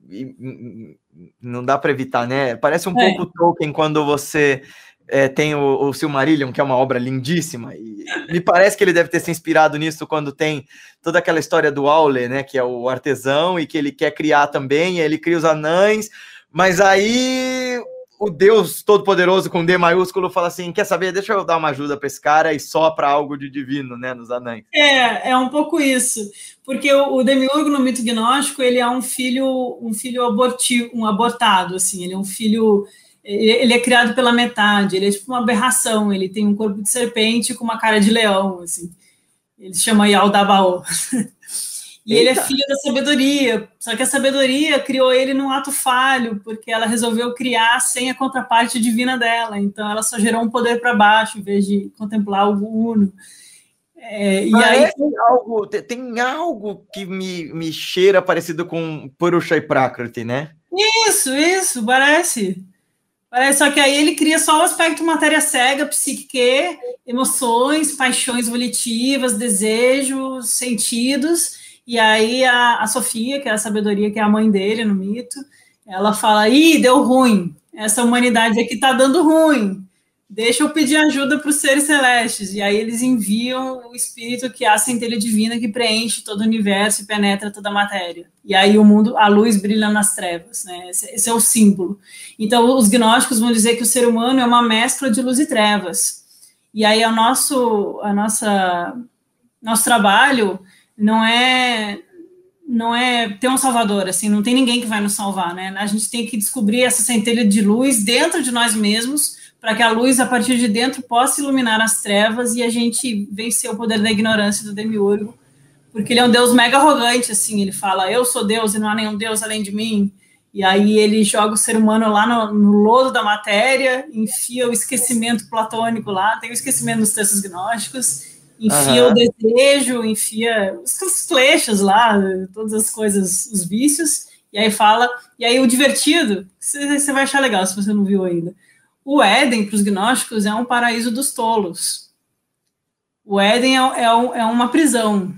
Speaker 1: não dá para evitar, né? Parece um é. pouco Tolkien quando você é, tem o, o Silmarillion, que é uma obra lindíssima, e me parece que ele deve ter se inspirado nisso quando tem toda aquela história do Aule, né, que é o artesão, e que ele quer criar também, ele cria os anães, mas aí o Deus Todo-Poderoso com D maiúsculo fala assim: quer saber? Deixa eu dar uma ajuda para esse cara e sopra algo de divino, né, nos anéis.
Speaker 2: É, é um pouco isso, porque o, o Demiurgo no mito gnóstico ele é um filho, um filho abortivo, um abortado, assim, ele é um filho, ele é criado pela metade, ele é tipo uma aberração, ele tem um corpo de serpente com uma cara de leão, assim. Ele se chama Yaldabaoth. *laughs* E Eita. ele é filho da sabedoria, só que a sabedoria criou ele num ato falho, porque ela resolveu criar sem a contraparte divina dela. Então ela só gerou um poder para baixo, em vez de contemplar o uno.
Speaker 1: É, e aí tem algo, tem algo que me, me cheira parecido com Purusha e Prakriti, né?
Speaker 2: Isso, isso, parece. Parece, só que aí ele cria só o aspecto matéria cega, psique, emoções, paixões volitivas, desejos, sentidos, e aí a, a Sofia, que é a sabedoria, que é a mãe dele no mito, ela fala: ih, deu ruim, essa humanidade aqui tá dando ruim. Deixa eu pedir ajuda para os seres celestes. E aí eles enviam o espírito que é a centelha divina que preenche todo o universo e penetra toda a matéria. E aí o mundo, a luz brilha nas trevas, né? Esse, esse é o símbolo. Então os gnósticos vão dizer que o ser humano é uma mescla de luz e trevas. E aí o nosso, a nossa, nosso trabalho não é não é ter um salvador, assim, não tem ninguém que vai nos salvar, né? A gente tem que descobrir essa centelha de luz dentro de nós mesmos, para que a luz, a partir de dentro, possa iluminar as trevas e a gente vencer o poder da ignorância do demiurgo, porque ele é um Deus mega arrogante, assim, ele fala, eu sou Deus e não há nenhum Deus além de mim, e aí ele joga o ser humano lá no, no lodo da matéria, enfia o esquecimento platônico lá, tem o esquecimento dos textos gnósticos, enfia uhum. o desejo, enfia os flechas lá, todas as coisas, os vícios, e aí fala, e aí o divertido, você vai achar legal se você não viu ainda. O Éden, para os gnósticos, é um paraíso dos tolos. O Éden é, é, é uma prisão.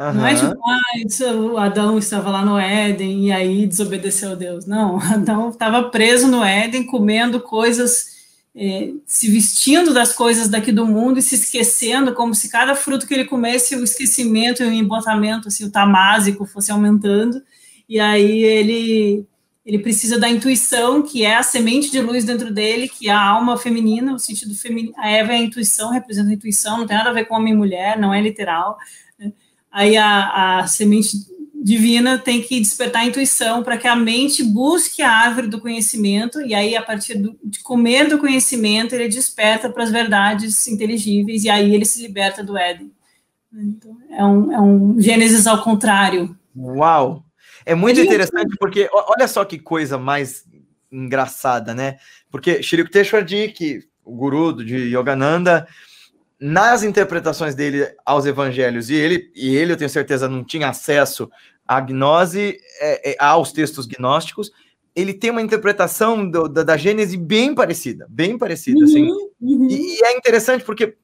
Speaker 2: Uhum. Não é tipo, ah, o Adão estava lá no Éden e aí desobedeceu a Deus. Não, *laughs* Adão estava preso no Éden, comendo coisas é, se vestindo das coisas daqui do mundo e se esquecendo, como se cada fruto que ele comesse, o esquecimento e o embotamento, assim, o tamásico fosse aumentando, e aí ele ele precisa da intuição, que é a semente de luz dentro dele, que é a alma feminina, o sentido feminino. A Eva é a intuição, representa a intuição, não tem nada a ver com homem e mulher, não é literal. Né? Aí a, a semente divina tem que despertar a intuição para que a mente busque a árvore do conhecimento, e aí, a partir do, de comer do conhecimento, ele desperta para as verdades inteligíveis, e aí ele se liberta do Éden. Então, é um, é um Gênesis ao contrário.
Speaker 1: Uau! É muito interessante, porque olha só que coisa mais engraçada, né? Porque Shri Yukteswarji, que o guru de Yogananda, nas interpretações dele aos evangelhos, e ele, e ele, eu tenho certeza, não tinha acesso a gnose é, é, aos textos gnósticos, ele tem uma interpretação do, da, da Gênese bem parecida, bem parecida, uhum, assim. Uhum. E, e, é interessante porque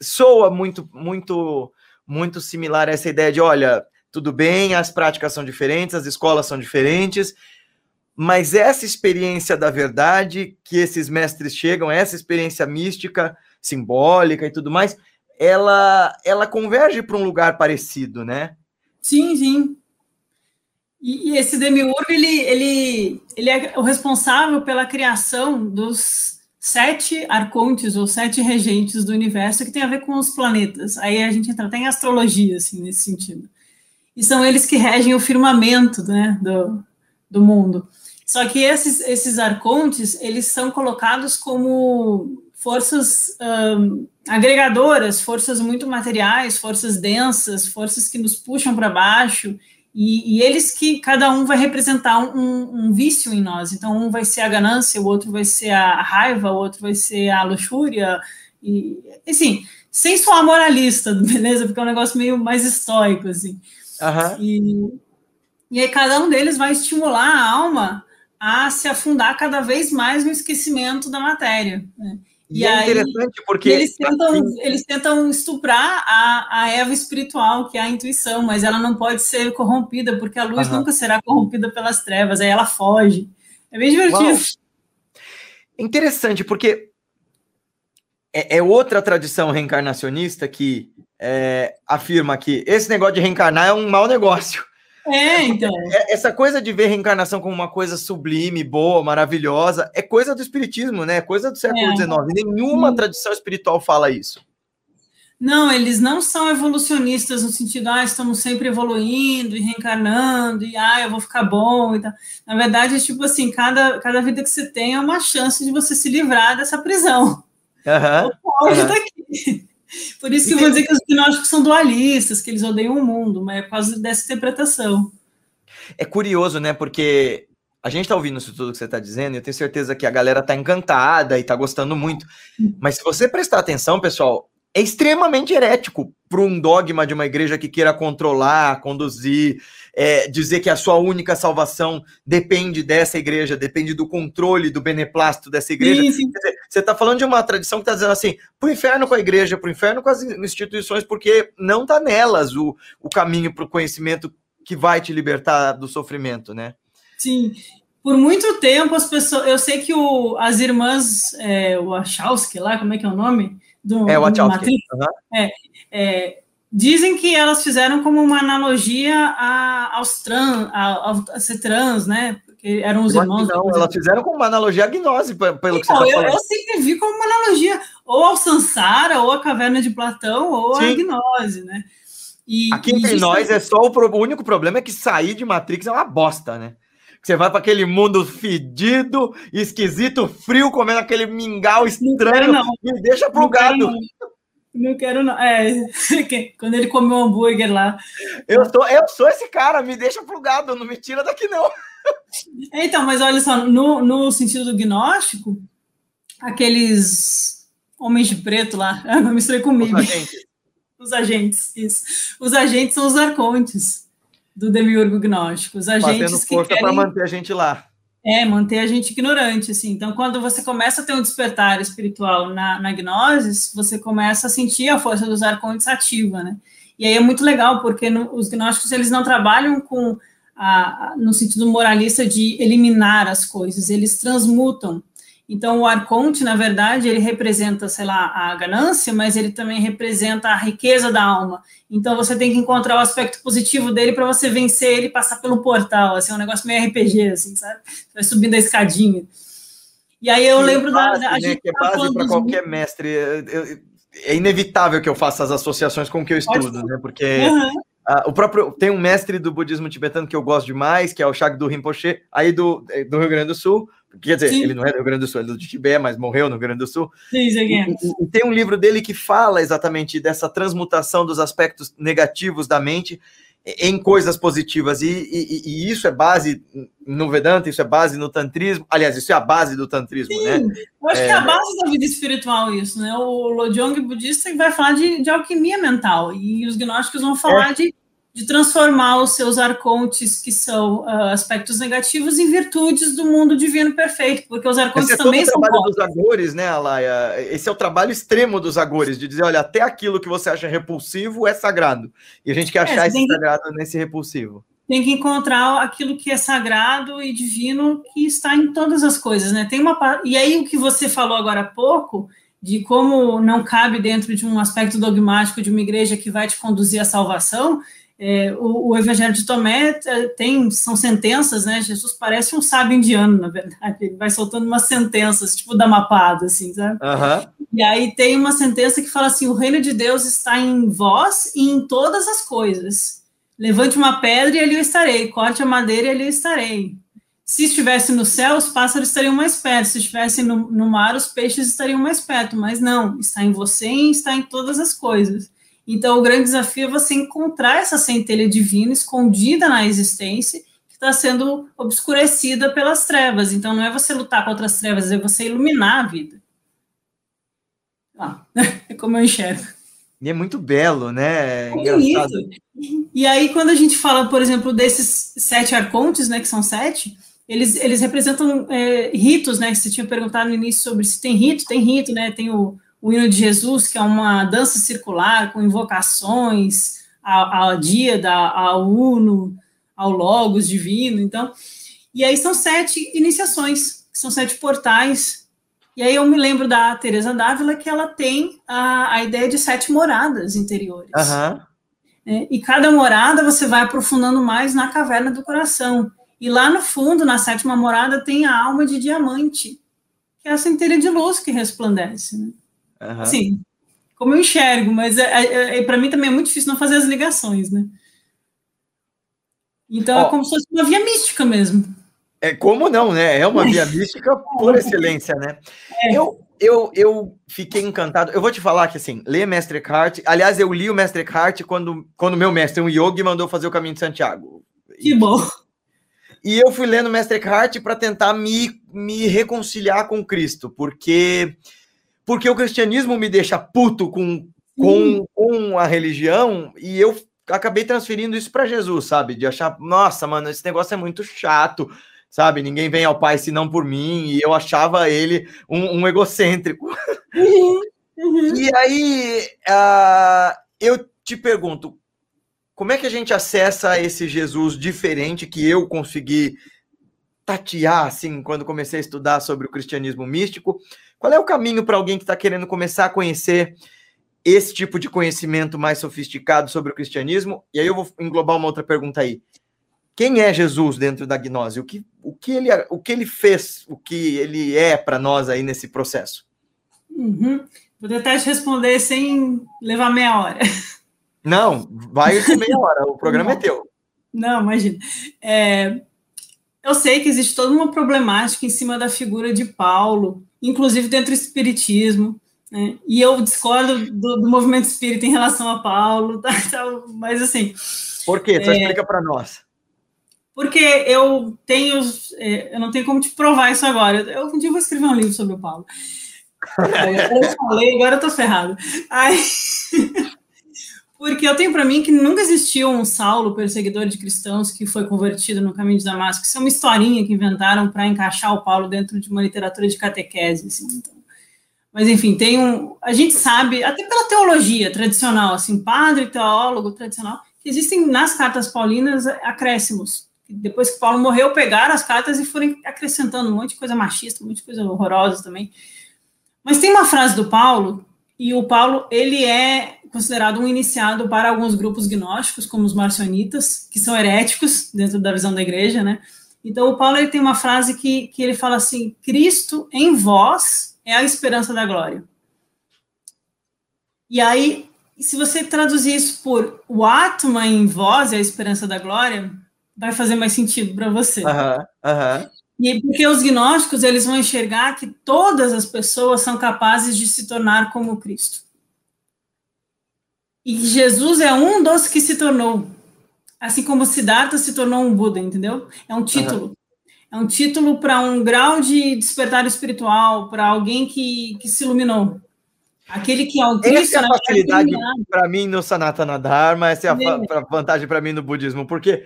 Speaker 1: soa muito, muito, muito similar a essa ideia de, olha, tudo bem, as práticas são diferentes, as escolas são diferentes, mas essa experiência da verdade que esses mestres chegam, essa experiência mística, simbólica e tudo mais, ela, ela converge para um lugar parecido, né?
Speaker 2: Sim, sim. E, e, esse demiurgo, ele, ele, ele é o responsável pela criação dos sete arcontes ou sete regentes do universo que tem a ver com os planetas. Aí a gente entra até em astrologia, assim, nesse sentido. E são eles que regem o firmamento né, do, do mundo. Só que esses, esses arcontes, eles são colocados como forças um, agregadoras, forças muito materiais, forças densas, forças que nos puxam para baixo, e, e, eles que cada um vai representar um, um, vício em nós. Então, um vai ser a ganância, o outro vai ser a raiva, o outro vai ser a luxúria, e assim, sem soar moralista, *laughs* beleza? Porque é um negócio meio mais estoico, assim. Uhum. E, e aí cada um deles vai estimular a alma a se afundar cada vez mais no esquecimento da matéria. Né?
Speaker 1: E, e é aí, interessante porque.
Speaker 2: Eles tentam, assim, eles tentam estuprar a, a Eva espiritual, que é a intuição, mas ela não pode ser corrompida, porque a luz nunca será corrompida pelas trevas, aí ela foge. É bem divertido. Uau.
Speaker 1: Interessante, porque é, é, outra tradição reencarnacionista que é, afirma que esse negócio de reencarnar é um mau negócio.
Speaker 2: É, então.
Speaker 1: É, essa coisa de ver reencarnação como uma coisa sublime, boa, maravilhosa, é coisa do espiritismo, né? É coisa do século XIX. É. Nenhuma tradição espiritual fala isso.
Speaker 2: Não, eles não são evolucionistas no sentido, ah, estamos sempre evoluindo e reencarnando, e ah, eu vou ficar bom e tal. Na verdade, é tipo assim, cada, cada vida que você tem é uma chance de você se livrar dessa prisão.
Speaker 1: Uhum,
Speaker 2: uhum. tá aqui. Por isso que eu vou dizer que os gnósticos são dualistas, que eles odeiam o mundo, mas é por causa dessa interpretação.
Speaker 1: É curioso, né? Porque a gente está ouvindo isso tudo que você está dizendo, e eu tenho certeza que a galera está encantada e está gostando muito. Mas se você prestar atenção, pessoal, é extremamente herético para um dogma de uma igreja que queira controlar, conduzir, é, dizer que a sua única salvação depende dessa igreja, depende do controle, do beneplácito dessa igreja. Sim, sim. Dizer, você está falando de uma tradição que está dizendo assim, pro inferno com a igreja, pro inferno com as instituições, porque não está nelas o, o caminho para o conhecimento que vai te libertar do sofrimento, né?
Speaker 2: Sim, por muito tempo as pessoas, eu sei que o, as irmãs, é, o Wachowski lá, como é que é o nome?
Speaker 1: Do, é, o Wachowski.
Speaker 2: Uhum. É, é, Dizem que elas fizeram como uma analogia a, aos trans, a, a, ser trans, né? Porque eram os irmãos.
Speaker 1: Não, elas fizeram como uma analogia à gnose, pelo então, que você
Speaker 2: tá
Speaker 1: eu,
Speaker 2: eu sempre vi como uma analogia ou ao Sansara, ou à caverna de Platão, ou Sim. à gnose, né?
Speaker 1: E, Aqui entre nós é só o, o único problema é que sair de Matrix é uma bosta, né? Você vai para aquele mundo fedido, esquisito, frio, comendo aquele mingau estranho. Não, não. Me deixa plugado. Não,
Speaker 2: não quero, não. É, *laughs* quando ele comeu um hambúrguer lá.
Speaker 1: Eu sou, eu sou esse cara, me deixa plugado, não me tira daqui, não.
Speaker 2: Então, mas olha só, no, no sentido do gnóstico, aqueles homens de preto lá, *laughs* não misturei comigo. Os agentes. Os agentes, isso. Os agentes são os arcontes do demiurgo gnóstico. Os agentes
Speaker 1: Fazendo força para manter a gente lá.
Speaker 2: É, manter a gente ignorante, assim. Então, quando você começa a ter um despertar espiritual na, na gnose, você começa a sentir a força dos arcontes ativa, né? E aí é muito legal, porque no, os gnósticos, eles não trabalham com a, no sentido moralista de eliminar as coisas, eles transmutam. Então, o arconte, na verdade, ele representa, sei lá, a ganância, mas ele também representa a riqueza da alma. Então, você tem que encontrar o aspecto positivo dele para você vencer ele e passar pelo portal. Assim, é um negócio meio RPG, assim, sabe? Você vai subindo a escadinha. E aí eu lembro
Speaker 1: base,
Speaker 2: da.
Speaker 1: A né, que é base para qualquer mestre. Eu, é inevitável que eu faça as associações com o que eu estudo, né? Porque uhum. O próprio tem um mestre do budismo tibetano que eu gosto demais, que é o Shagdu Rinpoche, aí do, do Rio Grande do Sul, Quer dizer, Sim. ele não é do Rio Grande do Sul, ele é do Tibete, mas morreu no Rio Grande do Sul.
Speaker 2: Sim, e,
Speaker 1: e, tem um livro dele que fala exatamente dessa transmutação dos aspectos negativos da mente em coisas positivas. E, e, e, isso é base no Vedanta, isso é base no Tantrismo. Aliás, isso é a base do Tantrismo, Sim,
Speaker 2: né? Eu acho é... que é a base da vida espiritual, isso, né? O Lojong budista vai falar de, de alquimia mental, e os gnósticos vão falar é. de de transformar os seus arcontes, que são uh, aspectos negativos, em virtudes do mundo divino perfeito, porque os arcontes Esse é também
Speaker 1: todo o trabalho dos agores, né, Alaia? Esse é o trabalho extremo dos agores, de dizer, olha, até aquilo que você acha repulsivo é sagrado. E a gente quer é, achar esse que, sagrado nesse repulsivo.
Speaker 2: Tem que encontrar aquilo que é sagrado e divino que está em todas as coisas, né? Tem uma e aí o que você falou agora há pouco de como não cabe dentro de um aspecto dogmático de uma igreja que vai te conduzir à salvação, é, o, o, Evangelho de Tomé é, tem, são sentenças, né? Jesus parece um sábio indiano, na verdade. Ele vai soltando umas sentenças, tipo da mapada, assim, sabe?
Speaker 1: Uhum.
Speaker 2: E aí tem uma sentença que fala assim: o reino de Deus está em vós e em todas as coisas. Levante uma pedra e ali eu estarei. Corte a madeira e ali eu estarei. Se estivesse no céu, os pássaros estariam mais perto. Se estivesse no, no mar, os peixes estariam mais perto. Mas não, está em você e está em todas as coisas. Então, o grande desafio é você encontrar essa centelha divina escondida na existência, que está sendo obscurecida pelas trevas. Então, não é você lutar contra as trevas, é você iluminar a vida. Ah, *laughs* é como eu enxergo.
Speaker 1: E é muito belo, né?
Speaker 2: É bonito. E aí, quando a gente fala, por exemplo, desses sete arcontes, né, que são sete, eles, eles representam é, ritos, né? Você tinha perguntado no início sobre se tem rito, tem rito, né? Tem o, o hino de Jesus, que é uma dança circular com invocações ao, ao Díada, ao Uno, ao Logos divino. Então, e aí são sete iniciações, são sete portais. E aí eu me lembro da Teresa Dávila que ela tem a, a ideia de sete moradas interiores.
Speaker 1: Uhum.
Speaker 2: É, e cada morada você vai aprofundando mais na caverna do coração. E lá no fundo, na sétima morada, tem a alma de diamante, que é a centelha de luz que resplandece. Né? Uhum. Sim, como eu enxergo, mas é, é, é para mim também é muito difícil não fazer as ligações, né? Então é como se fosse uma via mística mesmo.
Speaker 1: É como não, né? É uma via *laughs* mística por excelência, né? É. Eu, eu, eu fiquei encantado. Eu vou te falar que assim, ler Mestre Eckhart. Aliás, eu li o Mestre Eckhart quando quando meu mestre, um yogi, mandou fazer o caminho de Santiago.
Speaker 2: Que bom.
Speaker 1: E eu fui lendo Mestre Eckhart para tentar me, me reconciliar com Cristo, porque porque o cristianismo me deixa puto com, com, com a religião e eu acabei transferindo isso para Jesus, sabe? De achar, nossa, mano, esse negócio é muito chato, sabe? Ninguém vem ao Pai senão por mim, e eu achava ele um, um egocêntrico. Uhum, uhum. E aí, uh, eu te pergunto, como é que a gente acessa esse Jesus diferente que eu consegui tatear, assim, quando comecei a estudar sobre o cristianismo místico? Qual é o caminho para alguém que está querendo começar a conhecer esse tipo de conhecimento mais sofisticado sobre o cristianismo? E aí eu vou englobar uma outra pergunta aí. Quem é Jesus dentro da gnose? O que, o que, ele, o que ele fez, o que ele é para nós aí nesse processo?
Speaker 2: Uhum. Vou tentar te responder sem levar meia hora.
Speaker 1: Não, vai ser meia hora, o programa é é teu.
Speaker 2: Não, imagina. É, eu sei que existe toda uma problemática em cima da figura de Paulo, inclusive dentro do espiritismo, né? e eu discordo do, do, movimento espírita em relação a Paulo, tá, *laughs* tá, mas assim...
Speaker 1: Por quê? Só é, explica para nós.
Speaker 2: Porque eu tenho... É, eu não tenho como te provar isso agora. Eu um dia vou escrever um livro sobre o Paulo. *laughs* eu falei, agora eu tô ferrado. Aí... *laughs* Porque eu tenho para mim que nunca existiu um Saulo, perseguidor de cristãos, que foi convertido no caminho de Damasco. Isso é uma historinha que inventaram para encaixar o Paulo dentro de uma literatura de catequese. Assim, então. Mas, enfim, tem um. A gente sabe, até pela teologia tradicional, assim, padre, teólogo tradicional, que existem nas cartas paulinas acréscimos. Depois que Paulo morreu, pegaram as cartas e foram acrescentando um monte de coisa machista, um monte de coisa horrorosa também. Mas tem uma frase do Paulo, e o Paulo, ele é considerado um iniciado para alguns grupos gnósticos, como os marcionitas, que são heréticos dentro da visão da igreja, né? Então, o Paulo ele tem uma frase que, que ele fala assim: Cristo em vós é a esperança da glória. E aí, se você traduzir isso por o Atma em vós é a esperança da glória, vai fazer mais sentido para você.
Speaker 1: Aham, aham.
Speaker 2: E porque os gnósticos eles vão enxergar que todas as pessoas são capazes de se tornar como Cristo. E Jesus é um dos que se tornou. Assim como Siddhartha se tornou um Buda, entendeu? É um título. Uhum. É um título para um grau de despertar espiritual, para alguém que, que se iluminou. Aquele que é o
Speaker 1: Cristo. Essa é a facilidade para mim no Sanatana Dharma, essa é a é. vantagem para mim no budismo, porque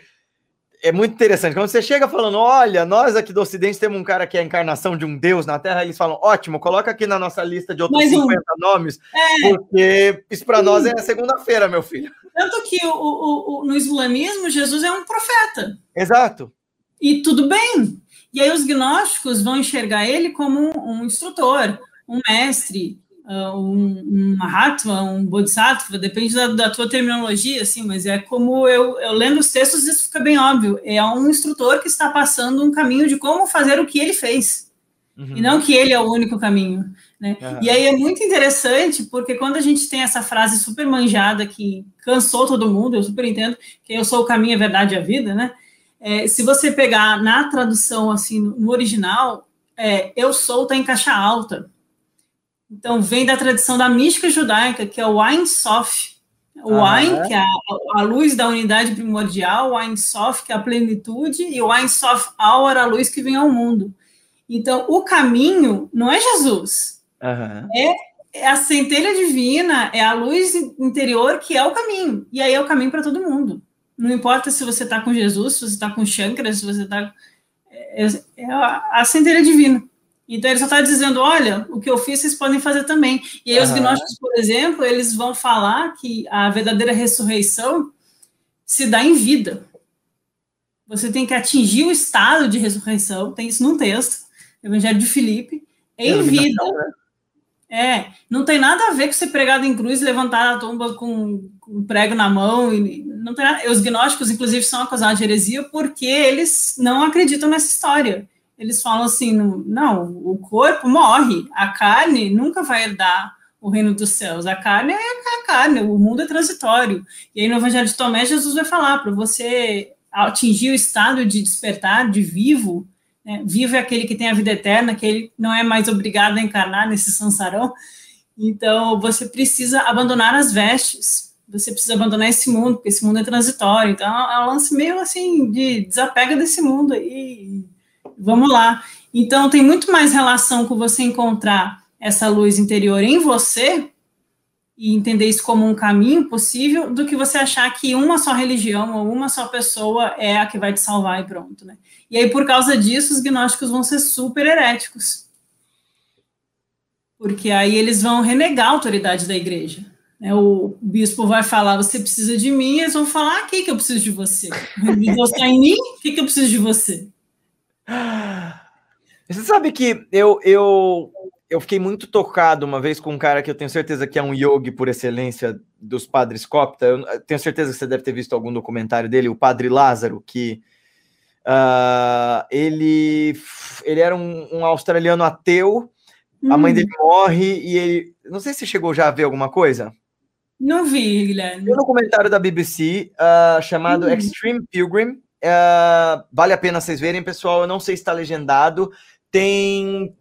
Speaker 1: é muito interessante. Quando você chega falando, olha, nós aqui do Ocidente temos um cara que é a encarnação de um Deus na Terra, eles falam, ótimo, coloca aqui na nossa lista de outros Mais 50 um. nomes, é. porque isso para nós é segunda-feira, meu filho.
Speaker 2: Tanto que o, o, o, no islamismo, Jesus é um profeta.
Speaker 1: Exato.
Speaker 2: E tudo bem. E aí os gnósticos vão enxergar ele como um, um instrutor, um mestre, um, um Mahatma, um Bodhisattva, depende da, da, tua terminologia, assim, mas é como eu, eu lendo os textos, isso fica bem óbvio. É um instrutor que está passando um caminho de como fazer o que ele fez. Uhum. E não que ele é o único caminho. Né? Uhum. E aí é muito interessante, porque quando a gente tem essa frase super manjada que cansou todo mundo, eu super entendo que eu sou o caminho, a verdade e a vida, né? É, se você pegar na tradução, assim, no original, é, eu sou está em caixa alta. Então, vem da tradição da mística judaica, que é o Ein Sof. O ah, Ein, é? que é a, a, luz da unidade primordial, o Ein Sof, que é a plenitude, e o Ein Sof Aur, a luz que vem ao mundo. Então, o caminho não é Jesus.
Speaker 1: Uhum.
Speaker 2: É, é a centelha divina, é a luz interior que é o caminho. E aí é o caminho para todo mundo. Não importa se você está com Jesus, se você está com Shankara, se você está é, é a, a centelha divina. Então ele só está dizendo, olha, o que eu fiz vocês podem fazer também. E aí uhum. os gnósticos, por exemplo, eles vão falar que a verdadeira ressurreição se dá em vida. Você tem que atingir o estado de ressurreição, tem isso num texto, Evangelho de Filipe, em vida. Né? É, não tem nada a ver com ser pregado em cruz, levantar a tumba com, com um prego na mão. E, não tem nada, os gnósticos, inclusive, são acusados de heresia porque eles não acreditam nessa história. Eles falam assim: não, o corpo morre, a carne nunca vai herdar o reino dos céus. A carne é a carne, o mundo é transitório. E aí no Evangelho de Tomé, Jesus vai falar para você atingir o estado de despertar, de vivo, né? vivo é aquele que tem a vida eterna, que ele não é mais obrigado a encarnar nesse sansarão. Então, você precisa abandonar as vestes, você precisa abandonar esse mundo, porque esse mundo é transitório. Então, é um lance meio assim de desapega desse mundo aí. Vamos lá. Então, tem muito mais relação com você encontrar essa luz interior em você e entender isso como um caminho possível do que você achar que uma só religião ou uma só pessoa é a que vai te salvar e pronto, né? E aí, por causa disso, os gnósticos vão ser super heréticos. Porque aí eles vão renegar a autoridade da igreja. Né? O bispo vai falar, você precisa de mim, eles vão falar, aqui que eu preciso de você. *laughs* Deus está em mim, que, que eu preciso de você?
Speaker 1: Você sabe que eu, eu eu fiquei muito tocado uma vez com um cara que eu tenho certeza que é um yogi por excelência dos padres copta. Eu tenho certeza que você deve ter visto algum documentário dele, o Padre Lázaro, que uh, ele, ele era um, um australiano ateu, hum. a mãe hum. dele morre e ele. Não sei se chegou já a ver alguma coisa.
Speaker 2: Não vi, Guilherme.
Speaker 1: Tem um documentário da BBC uh, ah, chamado hum. Extreme Pilgrim. Uh, vale a pena vocês verem, pessoal. Eu não sei se está legendado. Tem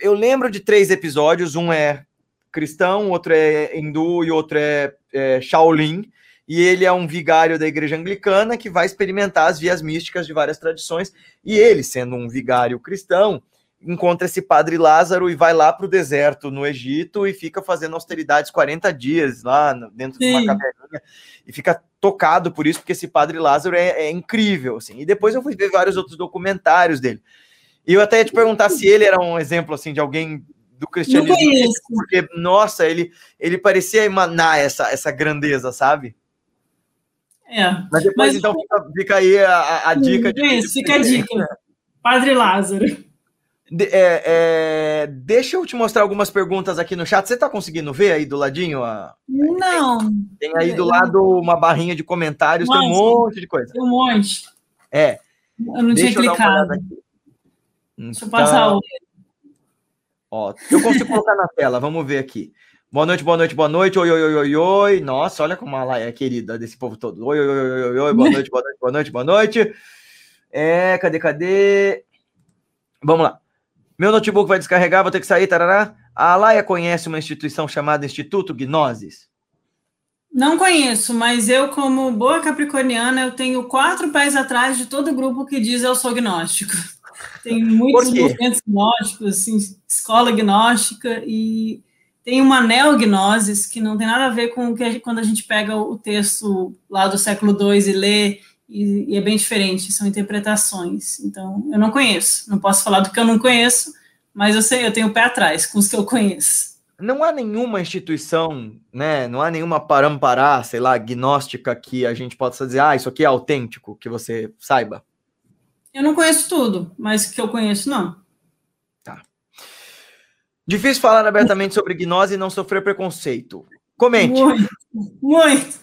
Speaker 1: eu lembro de três episódios, um é cristão, outro é hindu e outro é, é Shaolin, e ele é um vigário da igreja anglicana que vai experimentar as vias místicas de várias tradições, e ele, sendo um vigário cristão, encontra esse padre Lázaro e vai lá para o deserto no Egito e fica fazendo austeridades 40 dias lá dentro Sim. de uma caverninha e fica tocado por isso, porque esse padre Lázaro é, é incrível, assim. E depois eu fui ver vários outros documentários dele. E eu até ia te perguntar se ele era um exemplo assim de alguém do cristianismo, porque nossa, ele ele parecia emanar essa essa grandeza, sabe?
Speaker 2: É.
Speaker 1: Mas depois mas, então fica, fica aí a, a dica.
Speaker 2: De, isso, fica a *laughs* dica. Padre Lázaro.
Speaker 1: De, é, é, deixa eu te mostrar algumas perguntas aqui no chat. Você está conseguindo ver aí do ladinho? A...
Speaker 2: Não.
Speaker 1: Tem, tem aí do lado uma barrinha de comentários, Nossa, tem um monte de coisa.
Speaker 2: Tem um monte.
Speaker 1: É.
Speaker 2: Eu não deixa tinha clicado. Deixa eu passar o.
Speaker 1: Ó, eu consigo colocar na tela, vamos ver aqui. Boa noite, boa noite, boa noite. Oi, oi, oi, oi, oi. Nossa, olha como ela é querida desse povo todo. Oi, oi, oi, oi, oi, boa noite, boa noite, boa noite, boa noite. É, cadê, cadê? Vamos lá. Meu notebook vai descarregar, vou ter que sair, tarará. A Alaia conhece uma instituição chamada Instituto Gnosis?
Speaker 2: Não conheço, mas eu, como boa capricorniana, eu tenho quatro pés atrás de todo grupo que diz eu sou gnóstico. *laughs* Tem muitos movimentos gnósticos, assim, escola gnóstica, e tem uma neognosis que não tem nada a ver com o que a gente, quando a gente pega o texto lá do século II e lê, e, e, é bem diferente, são interpretações. Então, eu não conheço, não posso falar do que eu não conheço, mas eu sei, eu tenho o pé atrás com os que eu conheço.
Speaker 1: Não há nenhuma instituição, né? Não há nenhuma parampará, sei lá, gnóstica que a gente possa dizer, ah, isso aqui é autêntico, que você saiba.
Speaker 2: Eu não conheço tudo, mas que eu conheço, não.
Speaker 1: Tá. Difícil falar abertamente sobre gnose e não sofrer preconceito. Comente.
Speaker 2: Muito, muito.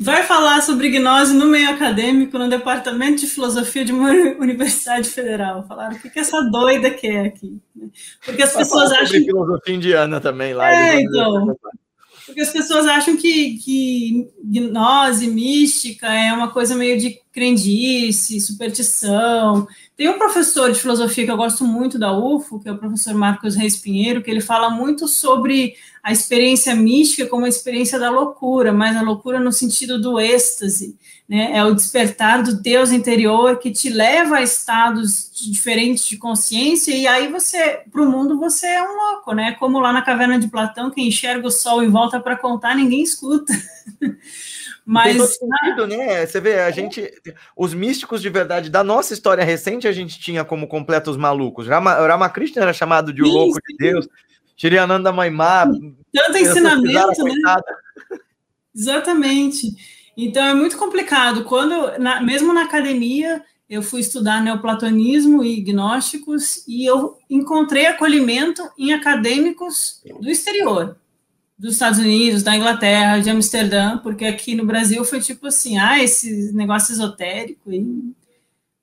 Speaker 2: Vai falar sobre gnose no meio acadêmico, no departamento de filosofia de uma *laughs* universidade federal. Falaram o que, que essa doida quer aqui.
Speaker 1: Porque as Vai pessoas acham. Sobre filosofia indiana também lá.
Speaker 2: É, então. Porque as pessoas acham que, que gnose, mística, é uma coisa meio de crendice, superstição. Tem um professor de filosofia que eu gosto muito da UFO, que é o professor Marcos Reis Pinheiro, que ele fala muito sobre a experiência mística como a experiência da loucura, mas a loucura no sentido do êxtase, né? É o despertar do Deus interior que te leva a estados diferentes de consciência e aí você, para o mundo, você é um louco, né? Como lá na caverna de Platão, quem enxerga o sol em volta para contar, ninguém escuta. *laughs*
Speaker 1: Mas Tem sentido, né? Você vê, a gente, os místicos de verdade da nossa história recente, a gente tinha como completos malucos. Rama, Ramakrishna era chamado de o louco sim. de Deus. Shriyananda Maimá.
Speaker 2: Tanto ensinamento, né? Exatamente. Então é muito complicado. Quando, na, mesmo na academia, eu fui estudar neoplatonismo e gnósticos e eu encontrei acolhimento em acadêmicos do exterior, dos Estados Unidos, da Inglaterra, de Amsterdã, porque aqui no Brasil foi tipo assim, ah, esse negócio esotérico e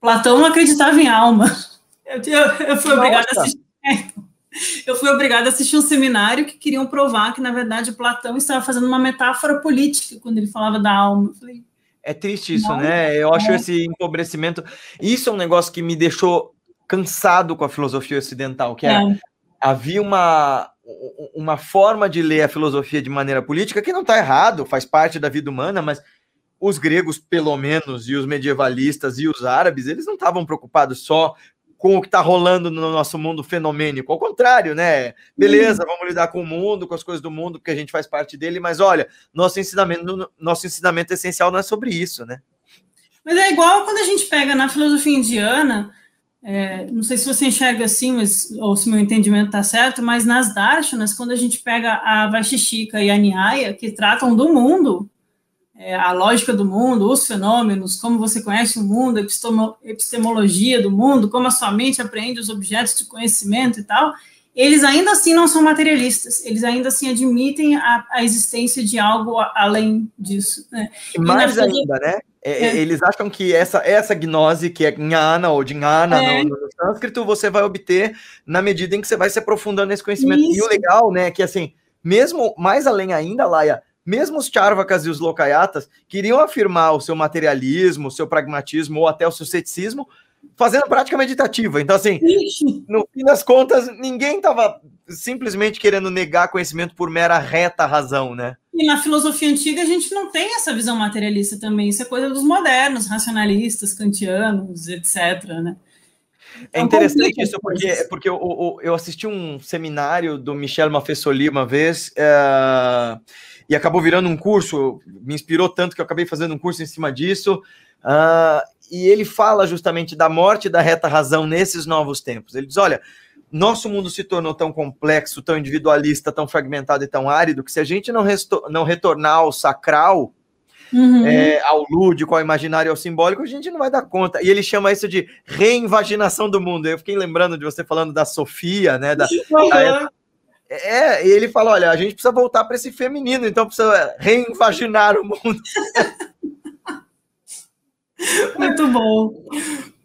Speaker 2: Platão não acreditava em alma. *laughs* Eu, eu, eu fui obrigada a assistir. *laughs* Eu fui obrigada a assistir um seminário que queriam provar que, na verdade, Platão estava fazendo uma metáfora política quando ele falava da alma. Eu falei,
Speaker 1: é triste isso, Não, né? Eu acho é. esse empobrecimento. Isso é um negócio que me deixou cansado com a filosofia ocidental, que é. havia uma, uma forma de ler a filosofia de maneira política que não está errado, faz parte da vida humana, mas os gregos, pelo menos, e os medievalistas e os árabes, eles não estavam preocupados só com o que está rolando no nosso mundo fenomênico. Ao contrário, né? Beleza, vamos lidar com o mundo, com as coisas do mundo, porque a gente faz parte dele, mas olha, nosso ensinamento, nosso ensinamento essencial não é sobre isso, né?
Speaker 2: Mas é igual quando a gente pega na filosofia indiana, é, não sei se você enxerga assim, mas, ou se meu entendimento está certo, mas nas darshanas, quando a gente pega a Vaishishika e a Nyaya, que tratam do mundo, é, a lógica do mundo, os fenômenos, como você conhece o mundo, a epistemologia do mundo, como a sua mente apreende os objetos de conhecimento e tal, eles ainda assim não são materialistas, eles ainda assim admitem a, a existência de algo além disso. Né?
Speaker 1: E mais ainda, né? É, é. Eles acham que essa, essa gnose, que é gnana ou dhyana é. no, no sânscrito, você vai obter na medida em que você vai se aprofundando nesse conhecimento. Isso. E o legal, né, é que assim, mesmo mais além ainda, Laia, mesmo os Charvakas e os Lokayatas queriam afirmar o seu materialismo, o seu pragmatismo ou até o seu ceticismo fazendo prática meditativa. Então, assim, no fim das contas, ninguém estava simplesmente querendo negar conhecimento por mera reta razão, né?
Speaker 2: E na filosofia antiga a gente não tem essa visão materialista também. Isso é coisa dos modernos, racionalistas, kantianos, etc. Né?
Speaker 1: É interessante isso, porque, porque eu, eu, assisti um seminário do Michel Maffesoli uma vez. Uh e acabou virando um curso, me inspirou tanto que eu acabei fazendo um curso em cima disso. Uh, e ele fala justamente da morte da reta razão nesses novos tempos. Ele diz: olha, nosso mundo se tornou tão complexo, tão individualista, tão fragmentado e tão árido que se a gente não, não retornar ao sacral, uhum. é, ao lúdico, ao imaginário, ao simbólico, a gente não vai dar conta. E ele chama isso de reinvaginação do mundo. Eu fiquei lembrando de você falando da Sofia, né? Da, uhum. da é, e ele fala: olha, a gente precisa voltar para esse feminino, então precisa reinvaginar o mundo. *laughs* *laughs*
Speaker 2: Muito bom,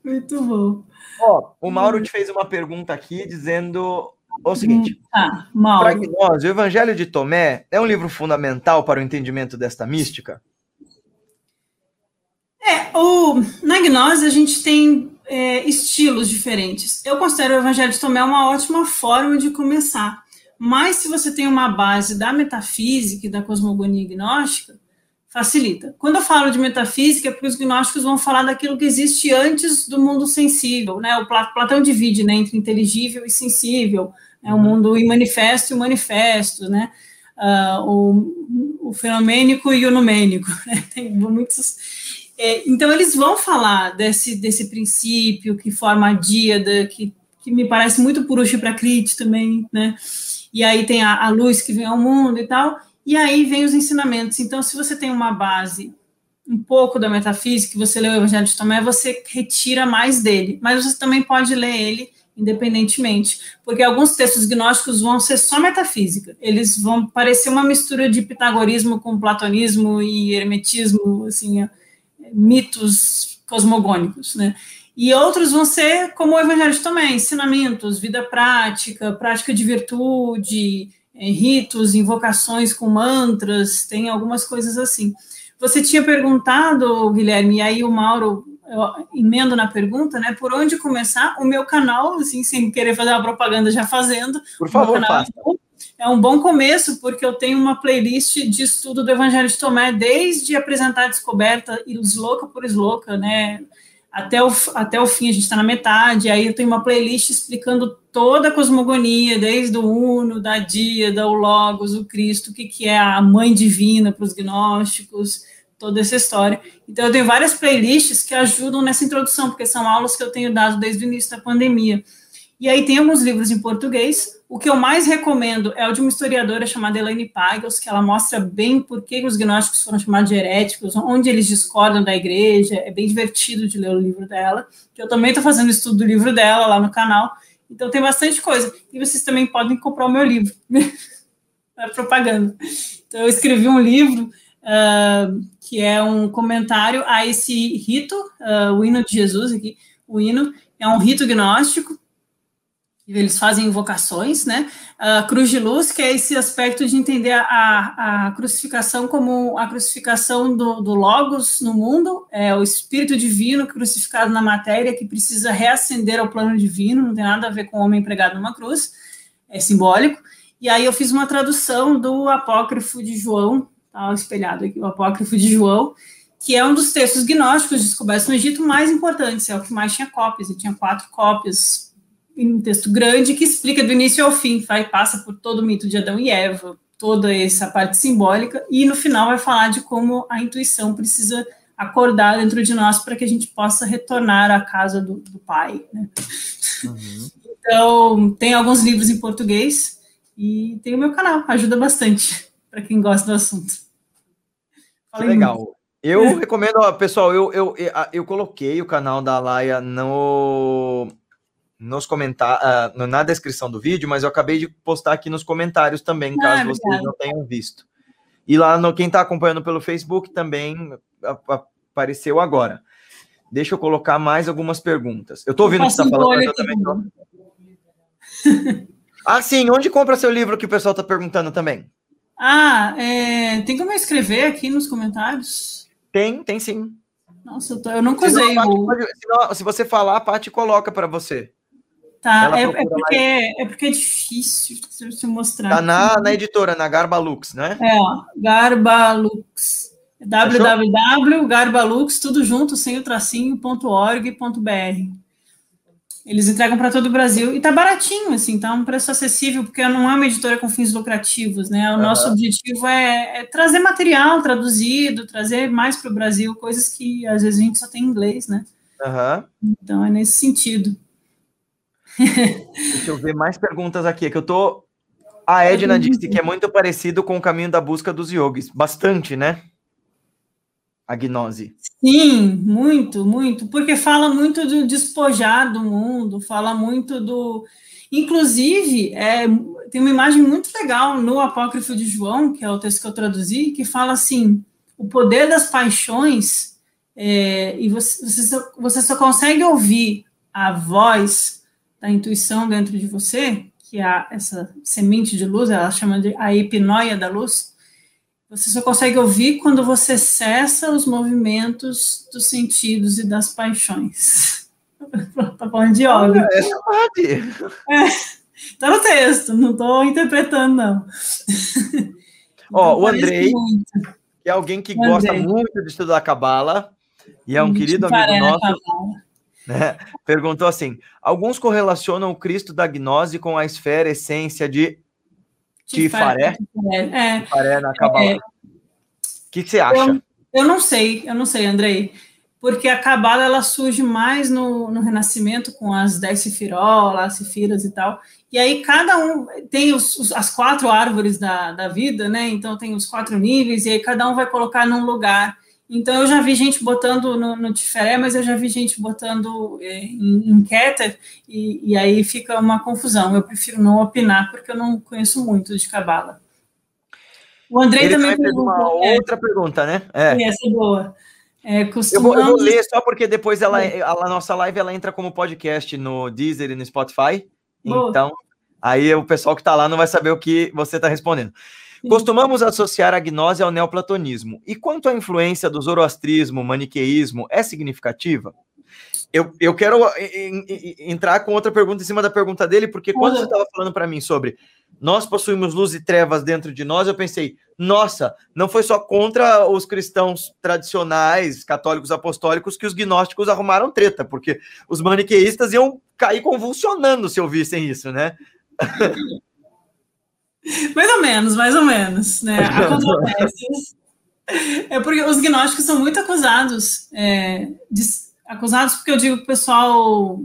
Speaker 2: muito bom.
Speaker 1: Ó, o Mauro te fez uma pergunta aqui dizendo o seguinte:
Speaker 2: ah.
Speaker 1: Para nós, o Evangelho de Tomé é um livro fundamental para o entendimento desta mística?
Speaker 2: É, o, na gnose a gente tem é, estilos diferentes. Eu considero o Evangelho de Tomé uma ótima forma de começar. Mas se você tem uma base da metafísica e da cosmogonia gnóstica, facilita. Quando eu falo de metafísica, é porque os gnósticos vão falar daquilo que existe antes do mundo sensível, né? O Platão divide, né, entre inteligível e sensível, né? o mundo imanifesto e o manifesto, né? Uh, o, o fenomênico e o numênico, *laughs* né? Tem muitos. É, então eles vão falar desse desse princípio que forma a díada, que que me parece muito Purusha Prakriti também, né? e aí tem a, a luz que vem ao mundo e tal, e aí vem os ensinamentos. Então, se você tem uma base um pouco da metafísica, você lê o Evangelho de Tomé, você retira mais dele, mas você também pode ler ele independentemente, porque alguns textos gnósticos vão ser só metafísica, eles vão parecer uma mistura de pitagorismo com platonismo e hermetismo, assim, mitos cosmogônicos, né? E outros vão ser como o Evangelho também, ensinamentos, vida prática, prática de virtude, ritos, invocações com mantras, tem algumas coisas assim. Você tinha perguntado, Guilherme, e aí o Mauro eu emendo na pergunta, né? Por onde começar? O meu canal, assim, sem querer fazer uma propaganda já fazendo.
Speaker 1: Por favor,
Speaker 2: faça. É um bom começo, porque eu tenho uma playlist de estudo do Evangelho de Tomé, desde apresentar a descoberta, esloca por esloca, né? Até o, até o fim, a gente está na metade, aí eu tenho uma playlist explicando toda a cosmogonia, desde o Uno, da Dia, da o Logos, o Cristo, o que, que é a mãe divina para os gnósticos, toda essa história. Então, eu tenho várias playlists que ajudam nessa introdução, porque são aulas que eu tenho dado desde o início da pandemia. E aí tem alguns livros em português. O que eu mais recomendo é o de uma historiadora chamada Elaine Pagels, que ela mostra bem por que os gnósticos foram chamados de heréticos, onde eles discordam da igreja. É bem divertido de ler o livro dela. Que eu também estou fazendo estudo do livro dela lá no canal. Então tem bastante coisa. E vocês também podem comprar o meu livro. *laughs* é propaganda. Então eu escrevi um livro uh, que é um comentário a esse rito, uh, o hino de Jesus aqui. O hino é um rito gnóstico eles fazem invocações, né? A cruz de luz, que é esse aspecto de entender a, a crucificação como a crucificação do, do, Logos no mundo, é o Espírito Divino crucificado na matéria, que precisa reacender ao plano divino, não tem nada a ver com o homem pregado numa cruz, é simbólico. E aí eu fiz uma tradução do apócrifo de João, tá espelhado aqui, o apócrifo de João, que é um dos textos gnósticos descobertos no Egito mais importantes, é o que mais tinha cópias, e tinha quatro cópias um texto grande que explica do início ao fim, vai, passa por todo o mito de Adão e Eva, toda essa parte simbólica, e no final vai falar de como a intuição precisa acordar dentro de nós para que a gente possa retornar à casa do, do Pai. Né? Uhum. Então, tem alguns livros em português e tem o meu canal, ajuda bastante para quem gosta do assunto.
Speaker 1: legal. Muito. Eu recomendo, pessoal, eu, eu, eu, eu coloquei o canal da Laia no, nos comentar uh, na descrição do vídeo, mas eu acabei de postar aqui nos comentários também, ah, caso vocês não tenham visto. E lá no quem está acompanhando pelo Facebook também apareceu agora. Deixa eu colocar mais algumas perguntas. Eu estou ouvindo o que você está falando, mas eu também tô... ah, sim. Onde compra seu livro que o pessoal está perguntando também?
Speaker 2: Ah, é... tem como eu escrever aqui nos comentários?
Speaker 1: Tem, tem sim.
Speaker 2: Nossa, eu, tô... eu nunca usei.
Speaker 1: Se, se, você falar, a Paty coloca para você.
Speaker 2: Tá, é, é, porque, é porque é difícil se mostrar.
Speaker 1: Tá na, na editora, na Garbalux, né?
Speaker 2: É, ó, Garbalux. www.garbalux, tudo junto, sem o tracinho.org.br. Eles entregam para todo o Brasil e tá baratinho, assim, tá um preço acessível, porque não é uma editora com fins lucrativos, né? O uhum. nosso objetivo é, é, trazer material traduzido, trazer mais para o Brasil, coisas que às vezes a gente só tem em inglês, né?
Speaker 1: Uhum.
Speaker 2: Então é nesse sentido.
Speaker 1: Deixa eu ver mais perguntas aqui, que eu tô. A Edna disse que é muito parecido com o caminho da busca dos yogis. Bastante, né? A gnose.
Speaker 2: Sim, muito, muito. Porque fala muito do despojar do mundo, fala muito do. Inclusive, é, tem uma imagem muito legal no Apócrifo de João, que é o texto que eu traduzi, que fala assim: o poder das paixões, é, e você, você, só, você só consegue ouvir a voz da intuição dentro de você, que é essa semente de luz, ela chama de a epinóia da luz, você só consegue ouvir quando você cessa os movimentos dos sentidos e das paixões. *laughs* tá falando de yoga. É. É, tá no texto, não estou interpretando, não. *laughs*
Speaker 1: Ó, então, o Andrei, que é alguém que gosta muito de estudar Cabala, e é um querido amigo nosso né? Perguntou assim: alguns correlacionam o Cristo da gnose com a esfera essência de Tifaré? É. Tifaré na Cabala. É. O que, que, você acha?
Speaker 2: Eu, eu, não sei, eu não sei, Andrei. Porque a Cabala ela surge mais no, no Renascimento com as dez sefirolas, as sefiras e tal. E aí cada um tem os, os, as quatro árvores da, da vida, né? Então tem os quatro níveis, e aí cada um vai colocar num lugar. Então, eu já vi gente botando no, no Tiferé, mas eu já vi gente botando é, em, em Keter, e, e, aí fica uma confusão. Eu prefiro não opinar, porque eu não conheço muito de Cabala.
Speaker 1: O Andrei Ele também fez uma é, outra pergunta, né?
Speaker 2: É. Essa é boa. É,
Speaker 1: costumamos... eu, vou, eu, vou, ler só porque depois ela, a, a, nossa live ela entra como podcast no Deezer e no Spotify. Boa. Então, aí o pessoal que está lá não vai saber o que você está respondendo. Costumamos associar a gnose ao neoplatonismo. E quanto à influência do zoroastrismo, maniqueísmo, é significativa? Eu, eu quero entrar com outra pergunta em cima da pergunta dele, porque quando você estava falando para mim sobre nós possuímos luz e trevas dentro de nós, eu pensei, nossa, não foi só contra os cristãos tradicionais, católicos apostólicos, que os gnósticos arrumaram treta, porque os maniqueístas iam cair convulsionando se ouvissem isso, né? *laughs* *laughs*
Speaker 2: Mais ou menos, mais ou menos, né? Há controvérsias. É porque os gnósticos são muito acusados, é, de, acusados porque eu digo pessoal,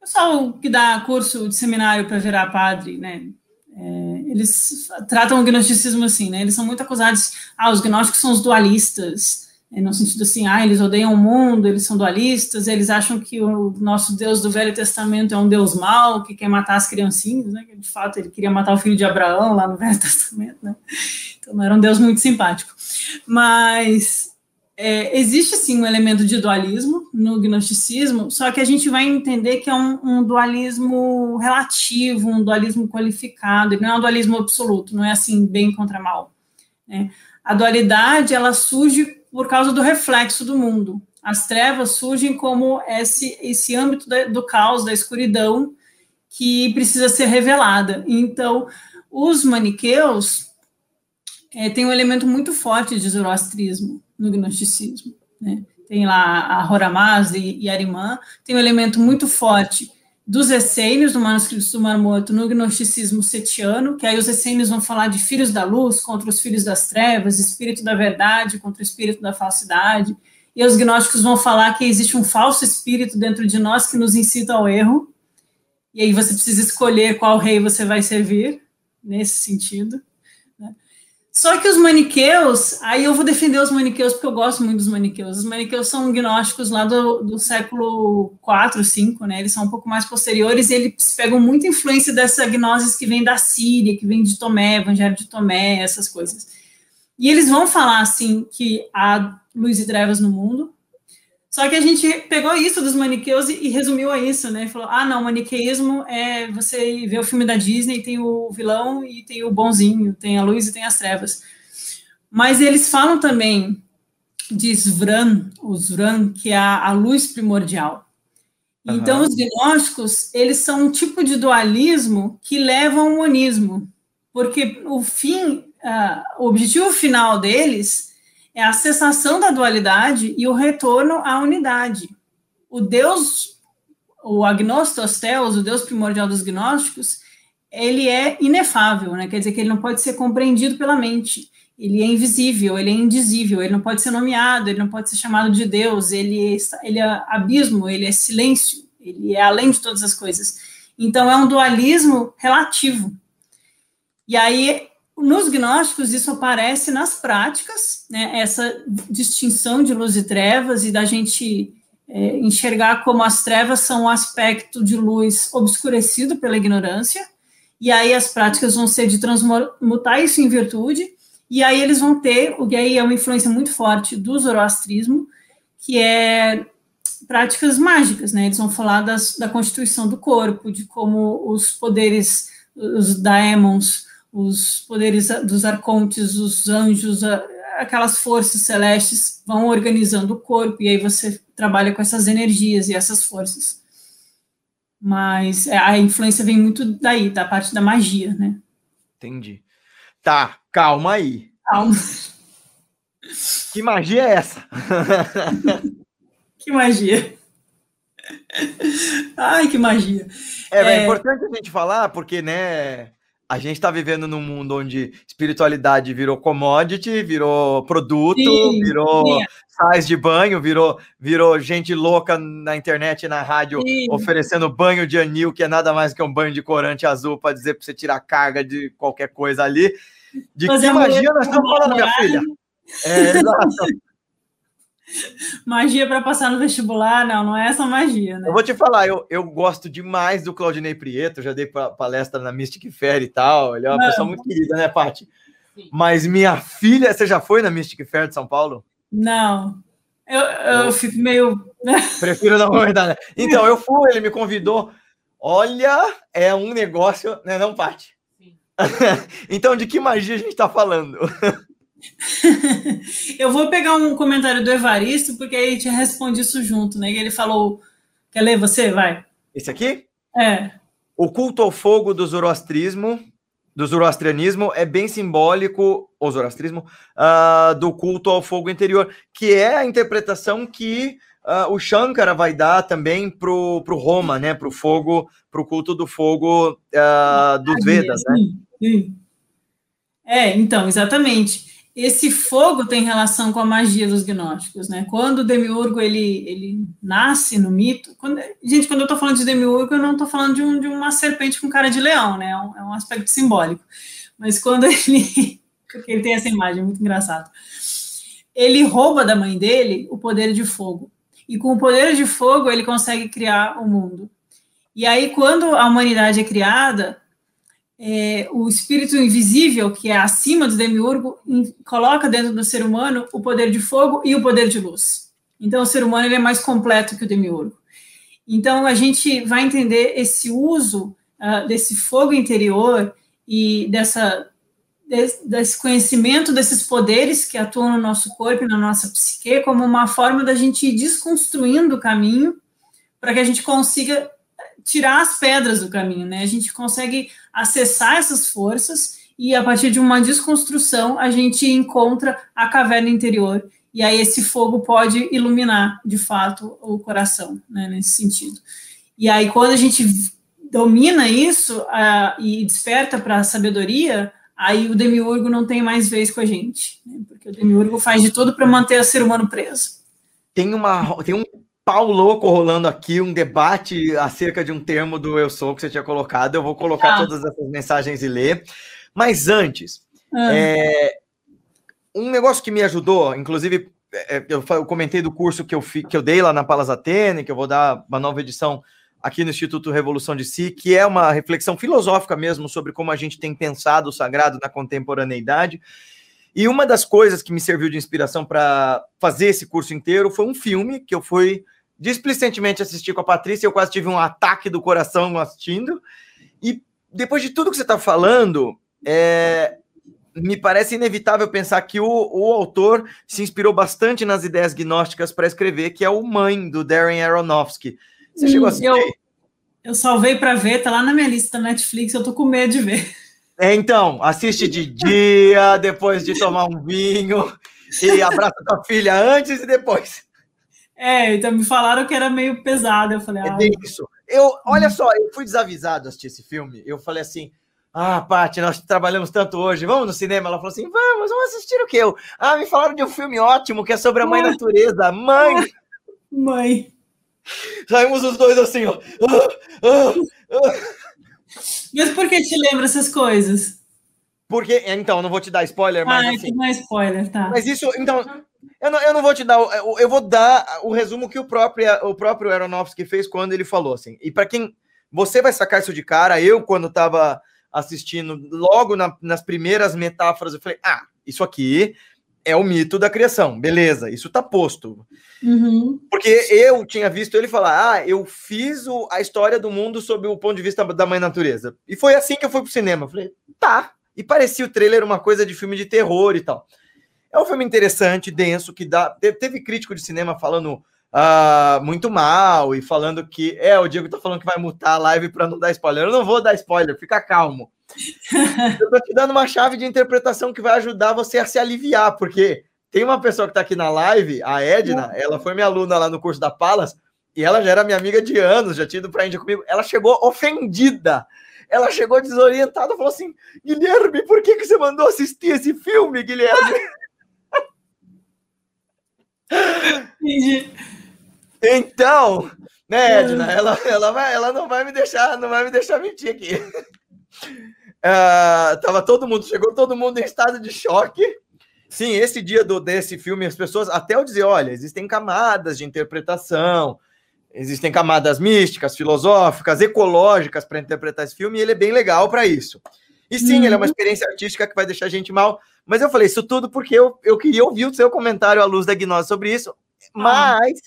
Speaker 2: pessoal que dá curso de seminário para virar padre, né? É, eles tratam o gnosticismo assim, né? Eles são muito acusados, ah, os gnósticos são os dualistas, no sentido assim, ah, eles odeiam o mundo, eles são dualistas, eles acham que o nosso Deus do Velho Testamento é um Deus mau, que quer matar as criancinhas, né? De fato, ele queria matar o filho de Abraão lá no *laughs* Velho Testamento, né? Então não era um Deus muito simpático. Mas é, existe sim um elemento de dualismo no gnosticismo, só que a gente vai entender que é um, um, dualismo relativo, um dualismo qualificado, não é um dualismo absoluto, não é assim bem contra mal. Né? A dualidade ela surge por causa do reflexo do mundo. As trevas surgem como esse, esse âmbito do caos, da escuridão, que precisa ser revelada. Então, os maniqueus é, têm um elemento muito forte de zoroastrismo no gnosticismo. Né? Tem lá a Horamaz e, e Arimã, tem um elemento muito forte dos essênios, do manuscrito do Marmoto, no gnosticismo setiano, que aí os essênios vão falar de filhos da luz contra os filhos das trevas, espírito da verdade contra o espírito da falsidade, e os gnósticos vão falar que existe um falso espírito dentro de nós que nos incita ao erro, e aí você precisa escolher qual rei você vai servir, nesse sentido. Só que os maniqueus, aí eu vou defender os maniqueus porque eu gosto muito dos maniqueus. Os maniqueus são gnósticos lá do, do século 4, 5, né? Eles são um pouco mais posteriores e eles pegam muita influência dessa gnose que vem da Síria, que vem de Tomé, Evangelho de Tomé, essas coisas. E eles vão falar assim que há luz e trevas no mundo, só que a gente pegou isso dos maniqueus e, e resumiu a isso, né? Falou: ah, não, maniqueísmo é você vê o filme da Disney, tem o vilão e tem o bonzinho, tem a luz e tem as trevas. Mas eles falam também de Svran, o Svran, que é a, a luz primordial. Uhum. Então, os gnósticos, eles são um tipo de dualismo que leva ao monismo, porque o fim, uh, o objetivo final deles é a cessação da dualidade e o retorno à unidade. O Deus, o agnostos theos, o Deus primordial dos gnósticos, ele é inefável, né? quer dizer que ele não pode ser compreendido pela mente, ele é invisível, ele é indizível, ele não pode ser nomeado, ele não pode ser chamado de Deus, ele, ele é abismo, ele é silêncio, ele é além de todas as coisas. Então é um dualismo relativo. E aí nos gnósticos, isso aparece nas práticas, né, essa distinção de luz e trevas, e da gente é, enxergar como as trevas são um aspecto de luz obscurecido pela ignorância, e aí as práticas vão ser de transmutar isso em virtude, e aí eles vão ter, o que aí é uma influência muito forte do zoroastrismo, que é práticas mágicas, né? Eles vão falar das, da constituição do corpo, de como os poderes, os daemons, os poderes dos arcontes, os anjos, aquelas forças celestes vão organizando o corpo, e aí você trabalha com essas energias e essas forças. Mas é, a influência vem muito daí, da parte da magia, né?
Speaker 1: Entendi. Tá, calma aí.
Speaker 2: Calma.
Speaker 1: Que magia é essa? *laughs*
Speaker 2: que magia. Ai, que magia.
Speaker 1: É, é, é importante a gente falar, porque, né, a gente está vivendo num mundo onde espiritualidade virou commodity, virou produto, sim, virou sim. sais de banho, virou, virou gente louca na internet e na rádio sim. oferecendo banho de anil, que é nada mais que um banho de corante azul para dizer para você tirar carga de qualquer coisa ali. De que magia nós estamos falando, minha filha? É, exato. *laughs*
Speaker 2: magia para passar no vestibular, não, não é essa magia, né?
Speaker 1: Eu vou te falar, eu, eu gosto demais do Claudinei Prieto, já dei palestra na Mystic Fair e tal, ele é uma não. pessoa muito querida, né, Paty? Mas minha filha, você já foi na Mystic Fair de São Paulo?
Speaker 2: Não. Eu, eu fico meio. *laughs*
Speaker 1: Prefiro não verdade. Né? Então, eu fui, ele me convidou. Olha, é um negócio, né, não, Paty? *laughs* então, de que magia a gente está falando? *laughs*
Speaker 2: eu vou pegar um comentário do Evaristo, porque aí te responde isso junto, né? Ele falou. Quer ler você? Vai.
Speaker 1: Esse aqui?
Speaker 2: É.
Speaker 1: O culto ao fogo do zoroastrismo, do zoroastrianismo, é bem simbólico, o zoroastrismo, uh, do culto ao fogo interior, que é a interpretação que uh, o Shankara vai dar também pro, pro Roma, né? Pro fogo, pro culto do fogo uh, dos Vedas, né?
Speaker 2: Sim, sim. É, então, exatamente. Esse fogo tem relação com a magia dos gnósticos, né? Quando o demiurgo ele, ele nasce no mito, quando, gente, quando eu estou falando de demiurgo, eu não estou falando de, um, de, uma serpente com cara de leão, né? É um, é um, aspecto simbólico. Mas quando *laughs* ele, porque ele tem essa imagem muito engraçada, ele rouba da mãe dele o poder de fogo e com o poder de fogo ele consegue criar o mundo. E aí quando a humanidade é criada é, o espírito invisível, que é acima do demiurgo, coloca dentro do ser humano o poder de fogo e o poder de luz. Então, o ser humano ele é mais completo que o demiurgo. Então, a gente vai entender esse uso uh, desse fogo interior e dessa, desse, desse conhecimento desses poderes que atuam no nosso corpo e na nossa psique como uma forma da gente ir desconstruindo o caminho para que a gente consiga tirar as pedras do caminho, né? A gente consegue acessar essas forças e a partir de uma desconstrução a gente encontra a caverna interior e aí esse fogo pode iluminar de fato o coração, né? Nesse sentido. E aí quando a gente domina isso uh, e desperta para a sabedoria, aí o demiurgo não tem mais vez com a gente, né? porque o demiurgo faz de tudo para manter o ser humano preso.
Speaker 1: Tem uma tem um pau louco rolando aqui, um debate acerca de um termo do Eu Sou que você tinha colocado. Eu vou colocar ah. todas essas mensagens e ler. Mas antes, ah. é, um negócio que me ajudou, inclusive, é, eu, eu, comentei do curso que eu, fi, que eu dei lá na Palas Atene, que eu vou dar uma nova edição aqui no Instituto Revolução de Si, que é uma reflexão filosófica mesmo sobre como a gente tem pensado o sagrado na contemporaneidade. E uma das coisas que me serviu de inspiração para fazer esse curso inteiro foi um filme que eu fui displicentemente assistir com a Patrícia. Eu quase tive um ataque do coração assistindo. E depois de tudo que você está falando, é, me parece inevitável pensar que o, o, autor se inspirou bastante nas ideias gnósticas para escrever, que é o Mãe, do Darren Aronofsky.
Speaker 2: Você chegou a assistir? Eu, eu salvei para ver, tá lá na minha lista da Netflix, eu tô com medo de ver.
Speaker 1: É, então, assiste de dia, depois de tomar um vinho, e abraça tua filha antes e depois.
Speaker 2: É, então me falaram que era meio pesado. Eu falei,
Speaker 1: é ah, é isso. Eu, olha só, eu fui desavisado assistir esse filme. Eu falei assim: ah, Paty, nós trabalhamos tanto hoje, vamos no cinema? Ela falou assim: vamos, vamos assistir o quê? Eu, ah, me falaram de um filme ótimo que é sobre a mãe natureza. Mãe!
Speaker 2: Mãe!
Speaker 1: Saímos os dois assim, ó. Ah, ah,
Speaker 2: ah. Mas por que te lembra essas coisas?
Speaker 1: Porque, então, não vou te dar spoiler, mas.
Speaker 2: Ah, assim, não é spoiler, tá.
Speaker 1: Mas isso, então, eu não, eu não vou te dar. Eu vou dar o resumo que o próprio, o próprio Aronofsky fez quando ele falou, assim. E para quem. Você vai sacar isso de cara, eu, quando estava assistindo, logo na, nas primeiras metáforas, eu falei, ah, isso aqui é o mito da criação, beleza, isso tá posto. Uhum. Porque eu tinha visto ele falar, ah, eu fiz o, a história do mundo sob o ponto de vista da mãe natureza. E foi assim que eu fui pro cinema. Eu falei, tá. E parecia o trailer uma coisa de filme de terror e tal. É um filme interessante, denso, que dá. Teve crítico de cinema falando uh, muito mal e falando que. É, o Diego tá falando que vai mutar a live para não dar spoiler. Eu não vou dar spoiler, fica calmo. *laughs* eu tô te dando uma chave de interpretação que vai ajudar você a se aliviar, porque tem uma pessoa que tá aqui na live, a Edna, ela foi minha aluna lá no curso da Palas, e ela já era minha amiga de anos, já tinha ido pra Índia comigo. Ela chegou ofendida. Ela chegou desorientada, falou assim: Guilherme, por que, que você mandou assistir esse filme, Guilherme? *laughs* Entendi. Então, né, Edna, ela, ela, vai, ela não vai me deixar, não vai me deixar mentir aqui. Uh, *laughs* tava todo mundo, chegou todo mundo em estado de choque. Sim, esse dia do, desse filme, as pessoas, até eu dizer, olha, existem camadas de interpretação, existem camadas místicas, filosóficas, ecológicas para interpretar esse filme, e ele é bem legal para isso. E sim, uhum. ele é uma uhum. experiência artística que vai deixar a gente mal, mas eu falei isso tudo porque eu, eu queria ouvir o seu comentário à luz da gnose sobre isso, ah. mas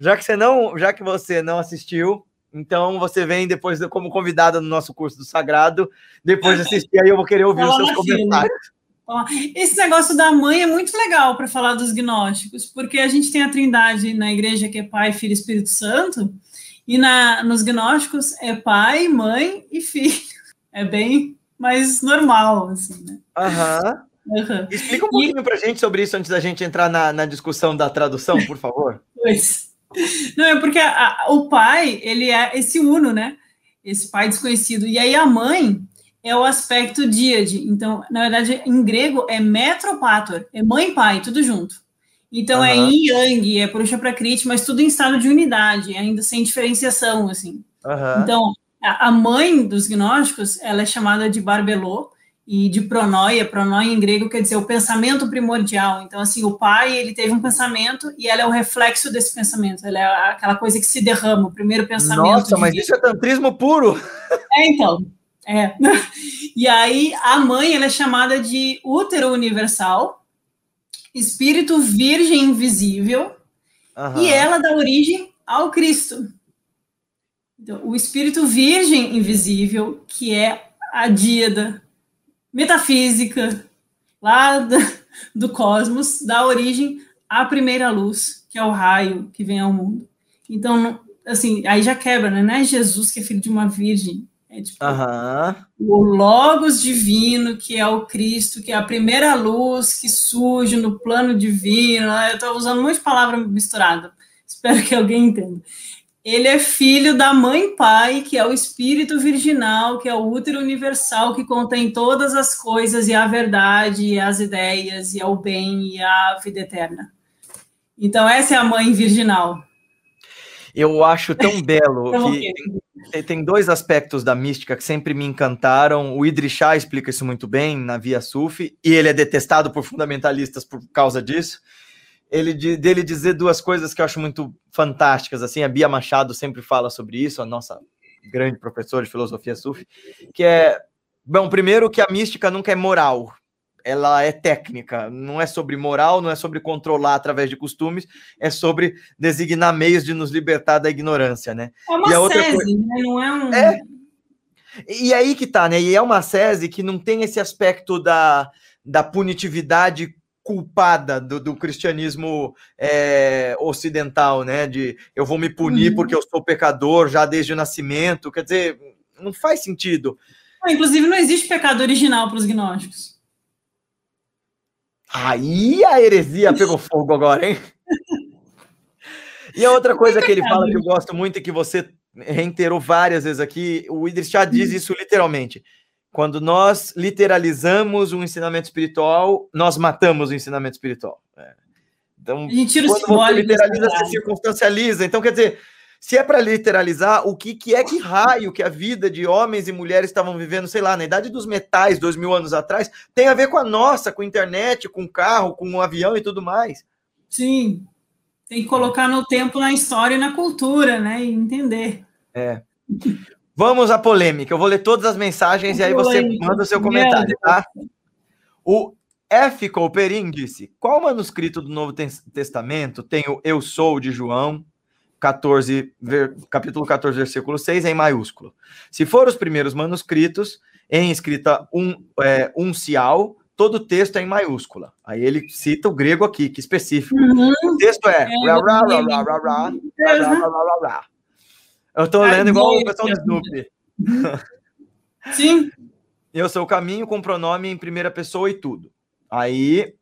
Speaker 1: já que você não, já que você não assistiu, então você vem depois como convidada no nosso curso do Sagrado, depois de assistir aí eu vou querer ouvir os seus comentários.
Speaker 2: Esse negócio da mãe é muito legal para falar dos gnósticos, porque a gente tem a trindade na igreja que é Pai, Filho e Espírito Santo, e na, nos gnósticos é pai, mãe e filho. É bem mais normal, assim, né?
Speaker 1: Aham. Uhum. Explica um pouquinho e... para a gente sobre isso antes da gente entrar na, na discussão da tradução, por favor.
Speaker 2: Pois. Não, é porque a, o pai, ele é esse uno, né? Esse pai desconhecido. E aí a mãe é o aspecto díade. Então, na verdade, em grego é metropator, é mãe e pai, tudo junto. Então uhum. é yin yang, é puxa prakriti, mas tudo em estado de unidade, ainda sem diferenciação, assim. Uhum. Então, a mãe dos gnósticos, ela é chamada de barbelô, e de pronoia, pronoia em grego quer dizer o pensamento primordial. Então, assim, o pai, ele teve um pensamento e ela é o reflexo desse pensamento. Ela é aquela coisa que se derrama, o primeiro pensamento.
Speaker 1: Nossa, mas vida. isso é tantrismo puro!
Speaker 2: É, então. É. *laughs* E aí, a mãe, ela é chamada de útero universal, espírito virgem invisível, uhum. e ela dá origem ao Cristo. Então, o espírito virgem invisível, que é a díada, metafísica lá do, do cosmos dá origem à primeira luz, que é o raio que vem ao mundo. Então, assim, aí já quebra, né? Não é Jesus que é filho de uma virgem. É tipo, o Logos divino, que é o Cristo, que é a primeira luz que surge no plano divino. Eu estou usando muitas palavras misturadas. Espero que alguém entenda ele é filho da mãe pai, que é o espírito virginal, que é o útero universal, que contém todas as coisas, e a verdade, e as ideias, e é o bem, e a vida eterna. Então, essa é a mãe virginal.
Speaker 1: Eu acho tão *laughs* belo que tem dois aspectos da mística que sempre me encantaram. O Idrissá explica isso muito bem na Via Sufi, e ele é detestado por fundamentalistas por causa disso ele dele dizer duas coisas que eu acho muito fantásticas. Assim, a Bia Machado sempre fala sobre isso, a nossa grande professora de filosofia sufi, que é, bom, primeiro que a mística nunca é moral, ela é técnica, não é sobre moral, não é sobre controlar através de costumes, é sobre designar meios de nos libertar da ignorância, né?
Speaker 2: É uma e a outra sese, coisa... né? não é um...
Speaker 1: É... E aí que tá, né? E é uma sese que não tem esse aspecto da, da punitividade culpada do, do cristianismo é, ocidental, né? De eu vou me punir uhum. porque eu sou pecador já desde o nascimento. Quer dizer, não faz sentido.
Speaker 2: Inclusive, não existe pecado original para os gnósticos.
Speaker 1: Aí a heresia pegou fogo agora, hein? E a outra coisa que ele fala que eu gosto muito e que você reiterou várias vezes aqui, o Idris já diz uhum. isso literalmente. Quando nós literalizamos um ensinamento espiritual, nós matamos o ensinamento espiritual. É. Então, quando você literaliza, você circunstancializa. Então, quer dizer, se é para literalizar, o que, que é que raio que a vida de homens e mulheres estavam vivendo, sei lá, na idade dos metais, dois mil anos atrás, tem a ver com a nossa, com a internet, com o carro, com o avião e tudo mais.
Speaker 2: Sim, tem que colocar no tempo, na história e na cultura, né? E entender.
Speaker 1: É. Vamos à polêmica. Eu vou ler todas as mensagens e aí você manda o seu comentário, tá? O F. Couperin disse: Qual manuscrito do Novo Testamento tem o Eu Sou de João, 14, ver, capítulo 14, versículo 6, em maiúsculo? Se for os primeiros manuscritos, em escrita um, é, uncial, todo o texto é em maiúscula. Aí ele cita o grego aqui, que específico. Uhum. O texto é. Eu tô lendo igual o pessoal do Snoopy.
Speaker 2: Sim.
Speaker 1: Eu sou o caminho com pronome em primeira pessoa e tudo. Aí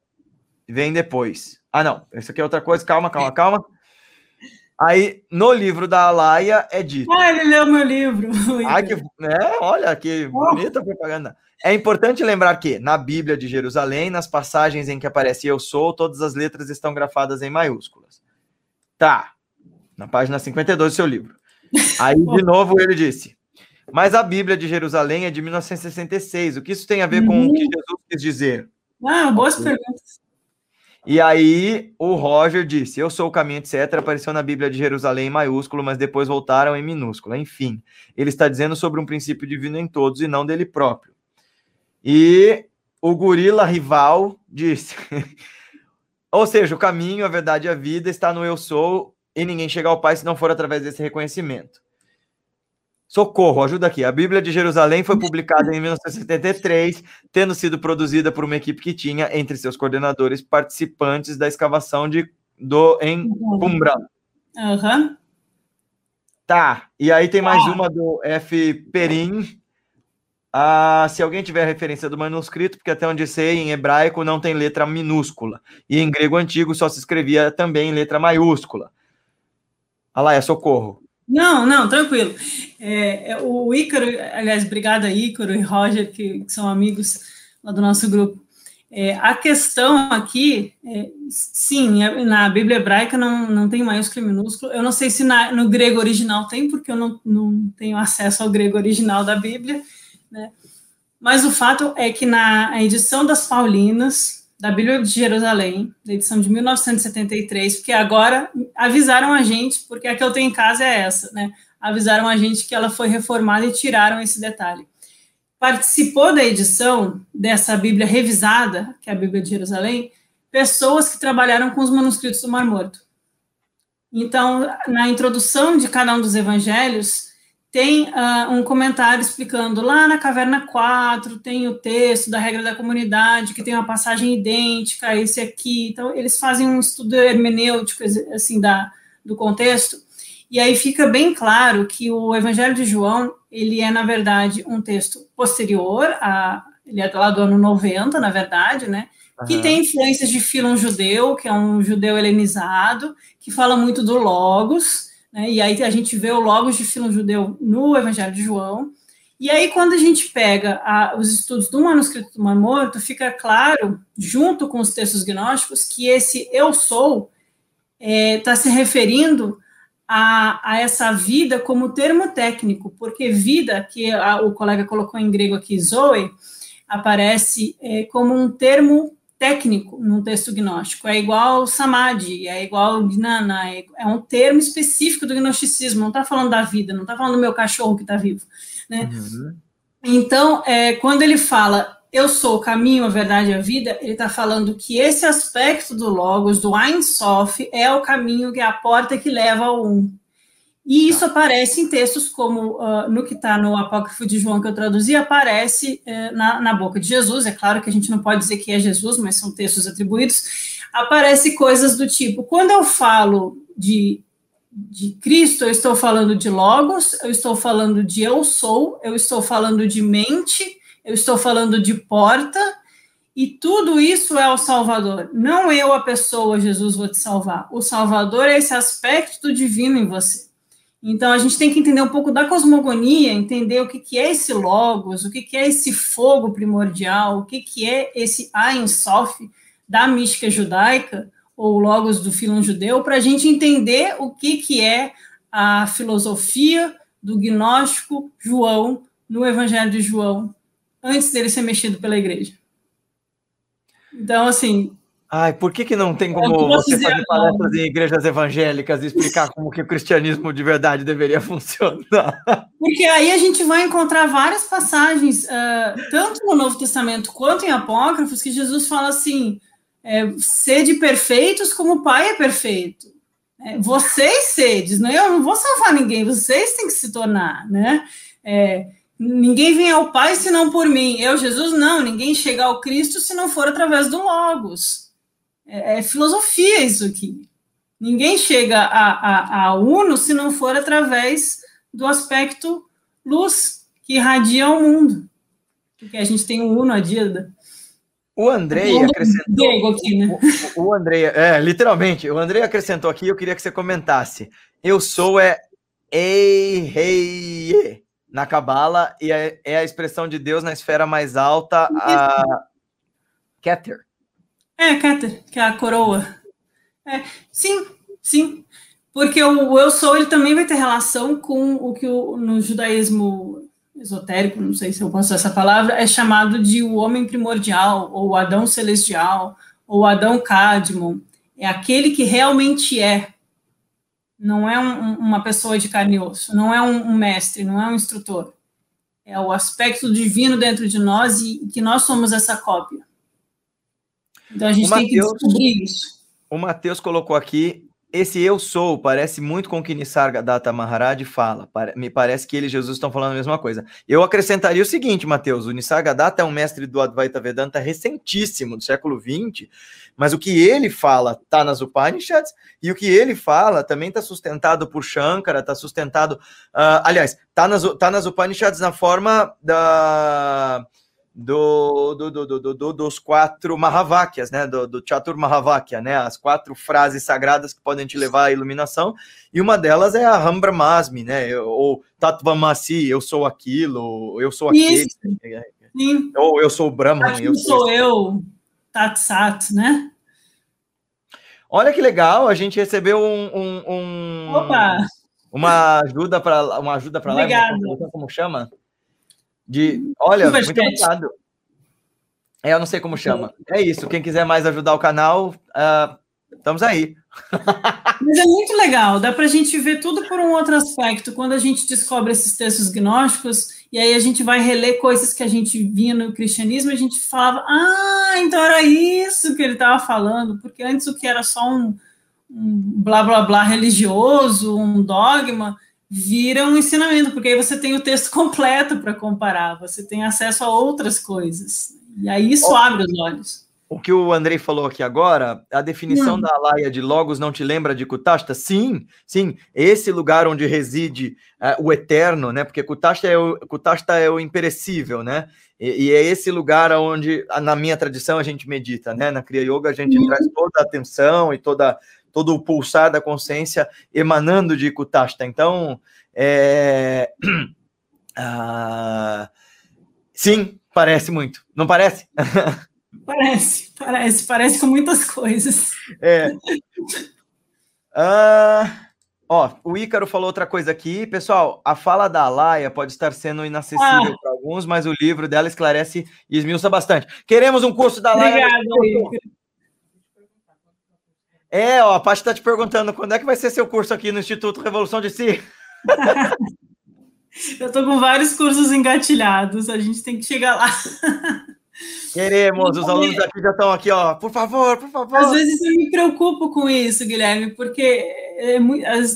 Speaker 1: vem depois. Ah, não. Isso aqui é outra coisa. Calma, calma, calma. Aí, no livro da Alaia é dito.
Speaker 2: Ah, ele leu meu livro. *laughs*
Speaker 1: Que, é, olha que bonita propaganda. É importante lembrar que, na Bíblia de Jerusalém, nas passagens em que aparece eu sou, todas as letras estão grafadas em maiúsculas. Tá. Na página 52 do seu livro. Aí, de novo, ele disse: Mas a Bíblia de Jerusalém é de 1966. O que isso tem a ver com uhum. o que Jesus quis dizer?
Speaker 2: Ah, boas perguntas.
Speaker 1: E aí, o Roger disse: Eu sou o caminho, etc. Apareceu na Bíblia de Jerusalém em maiúsculo, mas depois voltaram em minúsculo. Enfim, ele está dizendo sobre um princípio divino em todos e não dele próprio. E o gorila rival disse: *laughs* Ou seja, o caminho, a verdade e a vida está no eu sou, e ninguém chega ao Pai se não for através desse reconhecimento. Socorro, ajuda aqui. A Bíblia de Jerusalém foi publicada em 1973, tendo sido produzida por uma equipe que tinha entre seus coordenadores participantes da escavação de, do, em Qumran.
Speaker 2: Uhum.
Speaker 1: Tá, e aí tem mais uma do F. Perim. Ah, se alguém tiver referência do manuscrito, porque até onde sei, em hebraico não tem letra minúscula. E em grego antigo só se escrevia também em letra maiúscula. Olha lá, é socorro.
Speaker 2: Não, não, tranquilo. É, é, o Ícaro, aliás, obrigada Ícaro e Roger, que, que são amigos lá do nosso grupo. É, a questão aqui, é, sim, é, na Bíblia hebraica não, não tem maiúsculo e minúsculo. Eu não sei se na, no grego original tem, porque eu não, não tenho acesso ao grego original da Bíblia, né? Mas o fato é que na edição das Paulinas, da Bíblia de Jerusalém, da edição de 1973, porque agora avisaram a gente, porque a que eu tenho em casa é essa, né? Avisaram a gente que ela foi reformada e tiraram esse detalhe participou da edição dessa Bíblia revisada, que é a Bíblia de Jerusalém, pessoas que trabalharam com os manuscritos do Mar Morto. Então, na introdução de cada um dos evangelhos, tem uh, um comentário explicando lá na caverna 4, tem o texto da regra da comunidade, que tem uma passagem idêntica a esse aqui. Então, eles fazem um estudo hermenêutico, assim, da, do contexto, e aí fica bem claro que o Evangelho de João, ele é, na verdade, um texto posterior, a, ele é lá do ano 90, na verdade, né? Uhum. Que tem influências de Filon judeu, que é um judeu helenizado, que fala muito do Logos, né? E aí a gente vê o Logos de Filon judeu no Evangelho de João. E aí, quando a gente pega a, os estudos do manuscrito do Mar Morto, fica claro, junto com os textos gnósticos, que esse eu sou está é, se referindo a, a, essa vida como termo técnico, porque vida, que a, o colega colocou em grego aqui, zoe, aparece é, como um termo técnico no texto gnóstico, é igual samadhi, é igual gnana, é, é um termo específico do gnosticismo, não está falando da vida, não está falando do meu cachorro que está vivo, né? Uhum. Então, é, quando ele fala eu sou o caminho, a verdade e a vida, ele está falando que esse aspecto do Logos, do Ein Sof, é o caminho, que é a porta que leva ao Um. E isso aparece em textos como uh, no que está no Apócrifo de João, que eu traduzi, aparece uh, na, na, boca de Jesus. É claro que a gente não pode dizer que é Jesus, mas são textos atribuídos. Aparece coisas do tipo: quando eu falo de, de Cristo, eu estou falando de Logos, eu estou falando de eu sou, eu estou falando de mente, eu estou falando de porta, e tudo isso é o Salvador. Não eu, a pessoa, Jesus, vou te salvar. O Salvador é esse aspecto do divino em você. Então, a gente tem que entender um pouco da cosmogonia, entender o que, que é esse logos, o que, que é esse fogo primordial, o que, que é esse Ein Sof da mística judaica, ou logos do filão judeu, para a gente entender o que, que é a filosofia do gnóstico João no Evangelho de João, antes dele ser mexido pela igreja. Então, assim.
Speaker 1: Ai, por que, que não tem como você fazer palestras em igrejas evangélicas e explicar como que o cristianismo de verdade deveria *laughs* funcionar?
Speaker 2: Porque aí a gente vai encontrar várias passagens, uh, tanto no Novo Testamento quanto em Apócrifos, que Jesus fala assim: é, sede perfeitos como o Pai é perfeito. É, vocês sedes, né? eu não vou salvar ninguém, vocês têm que se tornar, né? É, Ninguém vem ao Pai senão por mim. Eu, Jesus, não. Ninguém chega ao Cristo se não for através do Logos. É, é filosofia isso aqui. Ninguém chega a, a, a Uno se não for através do aspecto luz que irradia o mundo. Porque a gente tem o Uno, a Díada.
Speaker 1: O Andrei acrescentou. Aqui, né? o, o Andrei, é, literalmente, o Andrei acrescentou aqui, eu queria que você comentasse. Eu sou é Ei, Rei na Cabala e é, é, a expressão de Deus na esfera mais alta, a Keter.
Speaker 2: É, Keter, que é a coroa. É, sim, sim. Porque o, eu sou, ele também vai ter relação com o que o, no judaísmo esotérico, não sei se eu posso usar essa palavra, é chamado de o homem primordial, ou Adão celestial, ou Adão Cadmon. É aquele que realmente é, não é um, uma pessoa de carne e osso, não é um, um, mestre, não é um instrutor. É o aspecto divino dentro de nós e que nós somos essa cópia. Então a gente o tem Mateus, que descobrir isso.
Speaker 1: O Mateus colocou aqui esse eu sou parece muito com o que Nisargadatta Maharaj fala. Me parece que ele e Jesus estão falando a mesma coisa. Eu acrescentaria o seguinte, Mateus: o Nisargadatta é um mestre do Advaita Vedanta recentíssimo, do século XX, mas o que ele fala está nas Upanishads e o que ele fala também está sustentado por Shankara, está sustentado. Uh, aliás, está nas, tá nas Upanishads na forma da do, do, do, do, do dos quatro Mahavakyas, né? Do, do Chatur Mahavakya, né? As quatro frases sagradas que podem te levar à iluminação. E uma delas é a Ram Brahmasmi, né? Ou Tatvamasi, eu sou aquilo, eu sou aquele. Sim. Ou eu sou o Brahman.
Speaker 2: Eu sou eu, Tatsat, né?
Speaker 1: Olha que legal, a gente recebeu um, um, um uma ajuda para uma ajuda para lá, como chama? De, olha, muito obrigado. É, eu não sei como chama. É isso. Quem quiser mais ajudar o canal, uh, estamos aí. *laughs*
Speaker 2: Mas é muito legal, dá para a gente ver tudo por um outro aspecto. Quando a gente descobre esses textos gnósticos, e aí a gente vai reler coisas que a gente via no cristianismo, a gente falava, ah, então era isso que ele estava falando, porque antes o que era só um, um blá blá blá religioso, um dogma, vira um ensinamento, porque aí você tem o texto *laughs* completo para comparar, você tem acesso a outras coisas. E aí isso abre os olhos.
Speaker 1: O que o Andrei falou aqui agora, a definição hum. da Laia de Logos não te lembra de Kutashta? Sim, sim, esse lugar onde reside uh, o eterno, né? Porque Kutashta é o, Kutashta é o imperecível, né? E, e, é esse lugar onde, na minha tradição, a gente medita, né? Na Kriya Yoga, a gente hum. traz toda a atenção e toda todo o pulsar da consciência emanando de Kutashta. Então, é... *clears throat* ah, sim, parece muito. Não parece? *laughs*
Speaker 2: Parece, parece, parece com muitas coisas.
Speaker 1: É. Ah, ó, o Ícaro falou outra coisa aqui. Pessoal, a fala da Alaia pode estar sendo inacessível ah. para alguns, mas o livro dela esclarece e esmiuça bastante. Queremos um curso da Alaia. Obrigado, Ícaro. É, ó, a Paty está te perguntando quando é que vai ser seu curso aqui no Instituto Revolução de Si? *laughs*
Speaker 2: eu estou com vários cursos engatilhados, a gente tem que chegar lá. *laughs*
Speaker 1: Queremos, os alunos aqui já estão aqui, ó, por favor, por favor.
Speaker 2: Às vezes eu me preocupo com isso, Guilherme, porque é,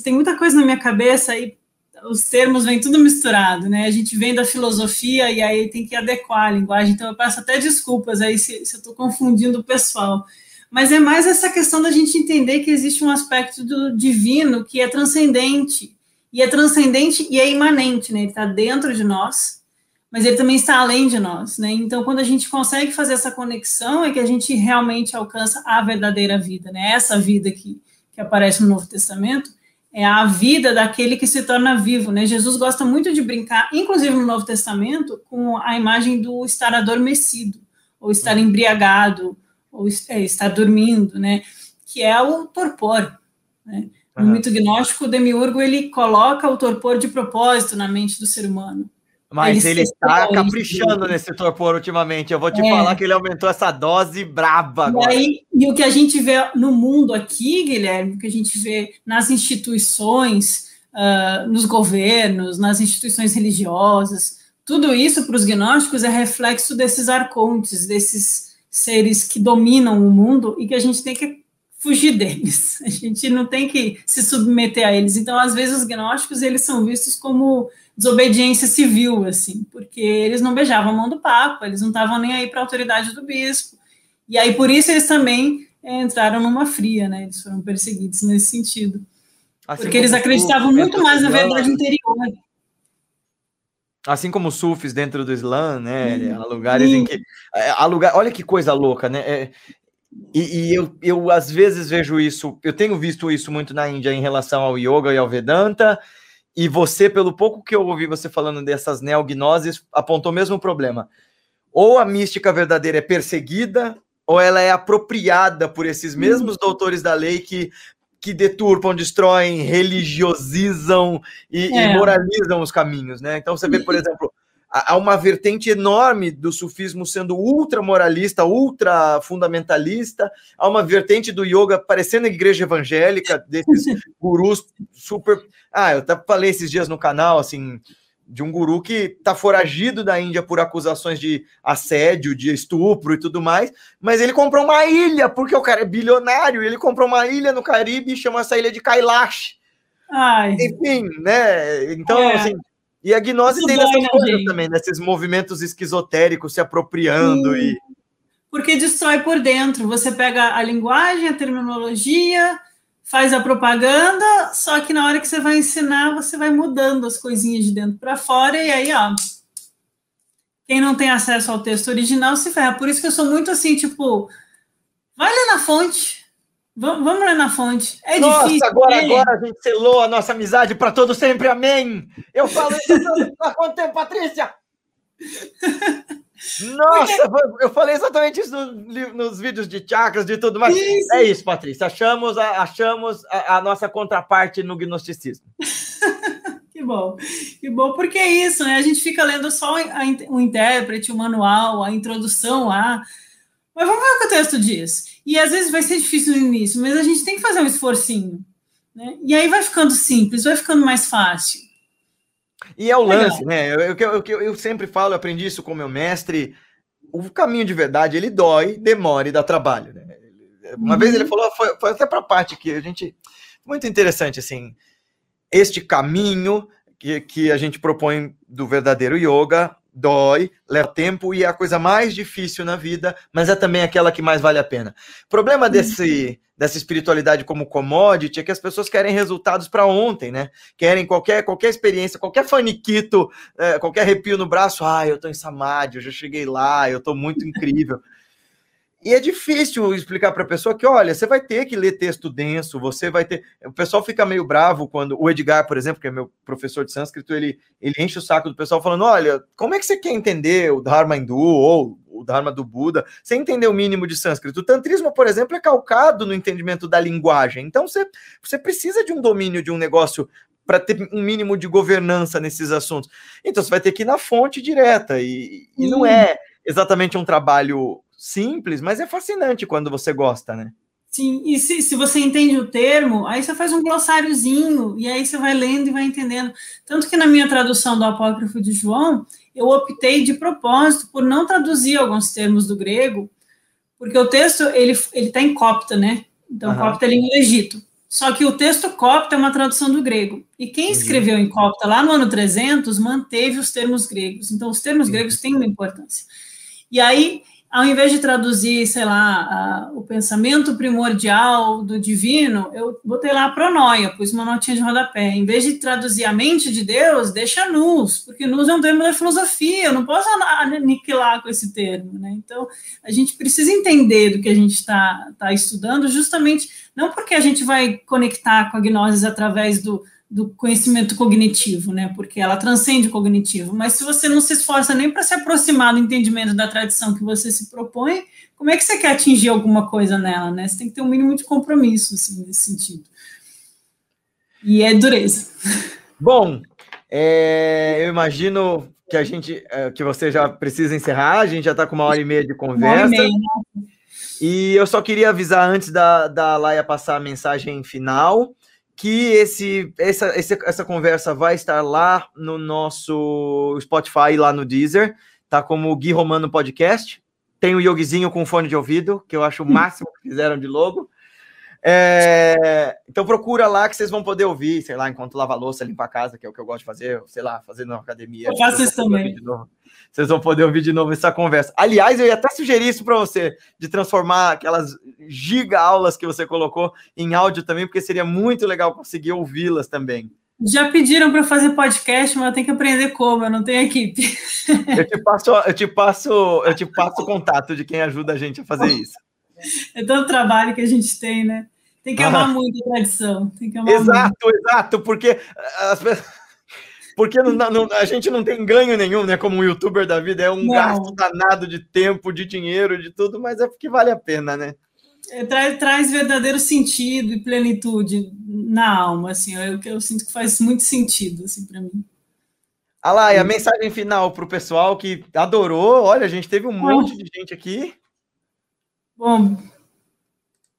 Speaker 2: tem muita coisa na minha cabeça e os termos vêm tudo misturado, né? A gente vem da filosofia e aí tem que adequar a linguagem, então eu peço até desculpas aí se, se eu estou confundindo o pessoal mas é mais essa questão da gente entender que existe um aspecto do divino que é transcendente, e é transcendente e é imanente, né? Ele está dentro de nós, mas ele também está além de nós, né? Então, quando a gente consegue fazer essa conexão, é que a gente realmente alcança a verdadeira vida, né? Essa vida que, que aparece no Novo Testamento é a vida daquele que se torna vivo, né? Jesus gosta muito de brincar, inclusive no Novo Testamento, com a imagem do estar adormecido, ou estar embriagado, ou é, está dormindo, né? Que é o torpor. Né? No uhum. mito gnóstico, o demiurgo ele coloca o torpor de propósito na mente do ser humano.
Speaker 1: Mas ele, ele está caprichando nesse torpor ultimamente. Eu vou te é. falar que ele aumentou essa dose braba agora.
Speaker 2: E, aí, e o que a gente vê no mundo aqui, Guilherme, o que a gente vê nas instituições, uh, nos governos, nas instituições religiosas, tudo isso para os gnósticos é reflexo desses arcontes, desses seres que dominam o mundo e que a gente tem que fugir deles. *laughs* A gente não tem que se submeter a eles. Então, às vezes, os gnósticos eles são vistos como desobediência civil, assim, porque eles não beijavam a mão do Papa, eles não estavam nem aí para a autoridade do bispo. E aí, por isso, eles também é, entraram numa fria, né? Eles foram perseguidos nesse sentido. Assim porque eles acreditavam muito mais na verdade interior.
Speaker 1: Assim como sufis dentro do Islã, né? Há lugares em que. É, há lugar, olha que coisa louca, né? É, e, e eu, eu, às vezes, vejo isso, eu tenho visto isso muito na Índia em relação ao yoga e ao Vedanta, e você, pelo pouco que eu ouvi você falando dessas neognoses, apontou o mesmo problema. Ou a mística verdadeira é perseguida, ou ela é apropriada por esses mesmos hum. doutores da lei que que deturpam, destroem, religiosizam e, é. e, moralizam os caminhos, né? Então você vê, por exemplo, há uma vertente enorme do sufismo sendo ultra moralista, ultra fundamentalista, há uma vertente do yoga parecendo igreja evangélica, desses *laughs* gurus super. Ah, eu até falei esses dias no canal, assim, de um guru que está foragido da Índia por acusações de assédio, de estupro e tudo mais, mas ele comprou uma ilha, porque o cara é bilionário, ele comprou uma ilha no Caribe e chama essa ilha de Kailash. Ai. Enfim, né? Então, é. assim, e a gnose tem dessas né, coisas também, desses movimentos esquizotéricos se apropriando Sim. e
Speaker 2: porque destrói por dentro. Você pega a linguagem, a terminologia, faz a propaganda, só que na hora que você vai ensinar, você vai mudando as coisinhas de dentro para fora, e aí, ó, quem não tem acesso ao texto original se ferra. Por isso que eu sou muito assim, tipo, vai ler na fonte. Vamos, vamos ler na fonte. É
Speaker 1: nossa,
Speaker 2: difícil.
Speaker 1: agora, agora a gente selou a nossa amizade para todo sempre. Amém. Eu falei isso *laughs* há quanto tempo, Patrícia? *laughs* Nossa, eu falei exatamente isso no, nos vídeos de chakras, de tudo, mas isso. é isso, Patrícia. Achamos, a, achamos a, a nossa contraparte no gnosticismo. *laughs*
Speaker 2: que bom, que bom, porque é isso, né? A gente fica lendo só o intérprete, o manual, a introdução lá. Mas vamos ver o que o texto diz. E às vezes vai ser difícil no início, mas a gente tem que fazer um esforcinho. Né? E aí vai ficando simples, vai ficando mais fácil.
Speaker 1: E é o lance, né? Eu, eu, eu, eu, sempre falo, eu aprendi isso com meu mestre. O caminho de verdade ele dói, demora e dá trabalho. Né? Uma uhum. vez ele falou, foi, foi até para a parte que a gente. Muito interessante, assim. Este caminho que, que a gente propõe do verdadeiro yoga dói, leva tempo e é a coisa mais difícil na vida, mas é também aquela que mais vale a pena. O problema desse, dessa espiritualidade como commodity é que as pessoas querem resultados para ontem, né? Querem qualquer, qualquer experiência, qualquer faniquito, é, qualquer arrepio no braço. Ah, eu tô em Samadhi, eu já cheguei lá, eu tô muito incrível. E é difícil explicar para a pessoa que, olha, você vai ter que ler texto denso, você vai ter. O pessoal fica meio bravo quando. O Edgar, por exemplo, que é meu professor de sânscrito, ele, ele enche o saco do pessoal falando: olha, como é que você quer entender o Dharma hindu ou o Dharma do Buda sem entender o mínimo de sânscrito? O tantrismo, por exemplo, é calcado no entendimento da linguagem. Então você, você precisa de um domínio de um negócio para ter um mínimo de governança nesses assuntos. Então você vai ter que ir na fonte direta, e, e não é exatamente um trabalho simples, mas é fascinante quando você gosta, né?
Speaker 2: Sim, e se, se você entende o termo, aí você faz um glossáriozinho, e aí você vai lendo e vai entendendo. Tanto que na minha tradução do Apócrifo de João, eu optei de propósito por não traduzir alguns termos do grego, porque o texto, ele está em copta, né? Então, uhum. copta é língua do Egito. Só que o texto copta é uma tradução do grego. E quem escreveu em copta lá no ano 300 manteve os termos gregos. Então, os termos gregos têm uma importância. E aí, ao invés de traduzir, sei lá, a, o pensamento primordial do divino, eu botei lá a pronoia, pus uma notinha de rodapé. Em vez de traduzir a mente de Deus, deixa nus, porque nus é um termo da filosofia, eu não posso aniquilar com esse termo, né? Então, a gente precisa entender do que a gente está tá estudando, justamente, não porque a gente vai conectar com a gnose através do do conhecimento cognitivo, né? Porque ela transcende o cognitivo. Mas se você não se esforça nem para se aproximar do entendimento da tradição que você se propõe, como é que você quer atingir alguma coisa nela, né? Você tem que ter um mínimo de compromisso assim, nesse sentido. E é dureza.
Speaker 1: Bom, é, eu imagino que a gente, é, que você já precisa encerrar. A gente já está com uma hora e meia de conversa. Uma hora e meia. Né? E eu só queria avisar antes da, da Laia passar a mensagem final que esse, essa, essa conversa vai estar lá no nosso Spotify, lá no Deezer, tá como Gui Romano Podcast. Tem o Yogizinho com fone de ouvido, que eu acho o *laughs* máximo que fizeram de logo. É, então procura lá que vocês vão poder ouvir, sei lá, enquanto lava louça, limpa a casa, que é o que eu gosto de fazer, sei lá, fazendo na academia.
Speaker 2: Eu faço isso também.
Speaker 1: Vocês vão poder ouvir de novo essa conversa. Aliás, eu ia até sugerir isso para você, de transformar aquelas giga aulas que você colocou em áudio também, porque seria muito legal conseguir ouvi-las também.
Speaker 2: Já pediram para fazer podcast, mas eu tenho que aprender como, eu não tenho equipe.
Speaker 1: Eu te passo, eu te passo, eu te passo o contato de quem ajuda a gente a fazer isso.
Speaker 2: É tanto trabalho que a gente tem, né? Tem que amar ah. muito a tradição. Tem que amar
Speaker 1: exato, muito. exato, porque as porque não, não, a gente não tem ganho nenhum, né? Como um youtuber da vida, é um não. gasto danado de tempo, de dinheiro, de tudo, mas é porque vale a pena, né?
Speaker 2: É, traz, traz verdadeiro sentido e plenitude na alma, assim, eu, eu sinto que faz muito sentido, assim, para mim.
Speaker 1: Alai, a mensagem final para o pessoal que adorou, olha, a gente teve um Bom, monte de gente aqui.
Speaker 2: Bom,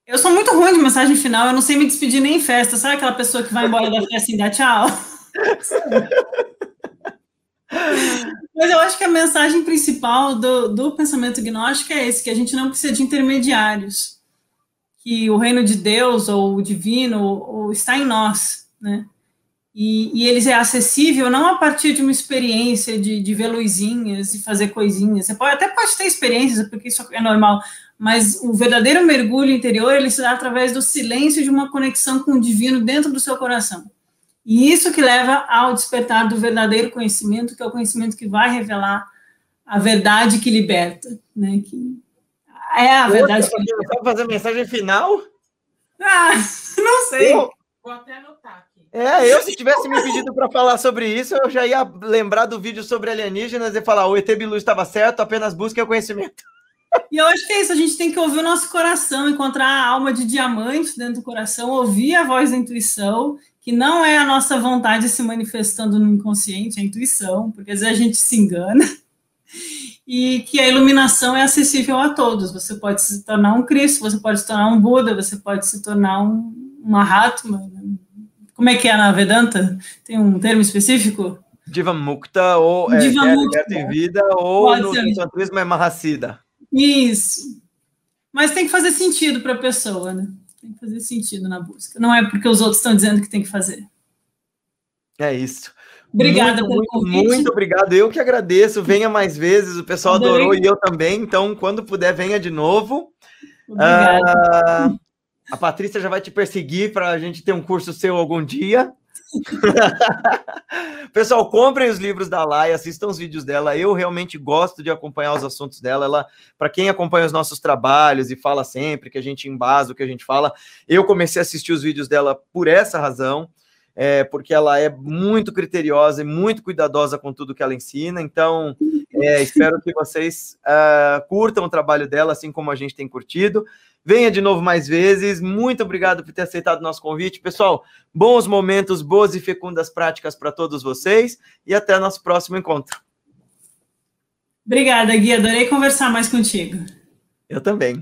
Speaker 2: eu sou muito ruim de mensagem final, eu não sei me despedir nem em festa. Sabe aquela pessoa que vai embora da festa e dá tchau? *laughs* Mas eu acho que a mensagem principal do, do pensamento gnóstico é esse, que a gente não precisa de intermediários, que o reino de Deus ou o divino ou, ou está em nós, né? E, e ele é acessível não a partir de uma experiência de, de ver luzinhas e fazer coisinhas. Você pode, até pode ter experiências, porque isso é normal, mas o verdadeiro mergulho interior ele se dá através do silêncio de uma conexão com o divino dentro do seu coração. E isso que leva ao despertar do verdadeiro conhecimento, que é o conhecimento que vai revelar a verdade que liberta, né? Que é a verdade.
Speaker 1: Outra, que liberta. fazer mensagem final?
Speaker 2: Ah, *laughs* não sei. Eu...
Speaker 3: Vou até anotar.
Speaker 1: É, eu se tivesse me pedido para falar sobre isso, eu já ia lembrar do vídeo sobre alienígenas e falar: o ET Bilu estava certo, apenas busque o conhecimento.
Speaker 2: E eu acho que é isso, a gente tem que ouvir o nosso coração, encontrar a alma de diamante dentro do coração, ouvir a voz da intuição, que não é a nossa vontade se manifestando no inconsciente, é a intuição, porque às vezes a gente se engana. E que a iluminação é acessível a todos. Você pode se tornar um Cristo, você pode se tornar um Buda, você pode se tornar um Mahatma. Como é que é na Vedanta? Tem um termo específico?
Speaker 1: Diva Mukta, ou é, Diva é, Mukta. em vida, ou pode no Santuísmo é Mahasiddha.
Speaker 2: Isso. Mas tem que fazer sentido para a pessoa, né? Tem que fazer sentido na busca. Não é porque os outros estão dizendo que tem que fazer.
Speaker 1: É isso.
Speaker 2: Obrigada
Speaker 1: muito, pelo convite. Muito obrigado. Eu que agradeço. Venha mais vezes. O pessoal adorou e eu também. Então, quando puder, venha de novo. Obrigada. Uh, a Patrícia já vai te perseguir para a gente ter um curso seu algum dia. *laughs* Pessoal, comprem os livros da Lai, assistam os vídeos dela. Eu realmente gosto de acompanhar os assuntos dela. Ela, para quem acompanha os nossos trabalhos e fala sempre que a gente embasa o que a gente fala, eu comecei a assistir os vídeos dela por essa razão. É, porque ela é muito criteriosa e muito cuidadosa com tudo que ela ensina. Então, é, espero que vocês uh, curtam o trabalho dela, assim como a gente tem curtido. Venha de novo mais vezes. Muito obrigado por ter aceitado o nosso convite. Pessoal, bons momentos, boas e fecundas práticas para todos vocês e até nosso próximo encontro.
Speaker 2: Obrigada, Gui. Adorei conversar mais contigo.
Speaker 1: Eu também.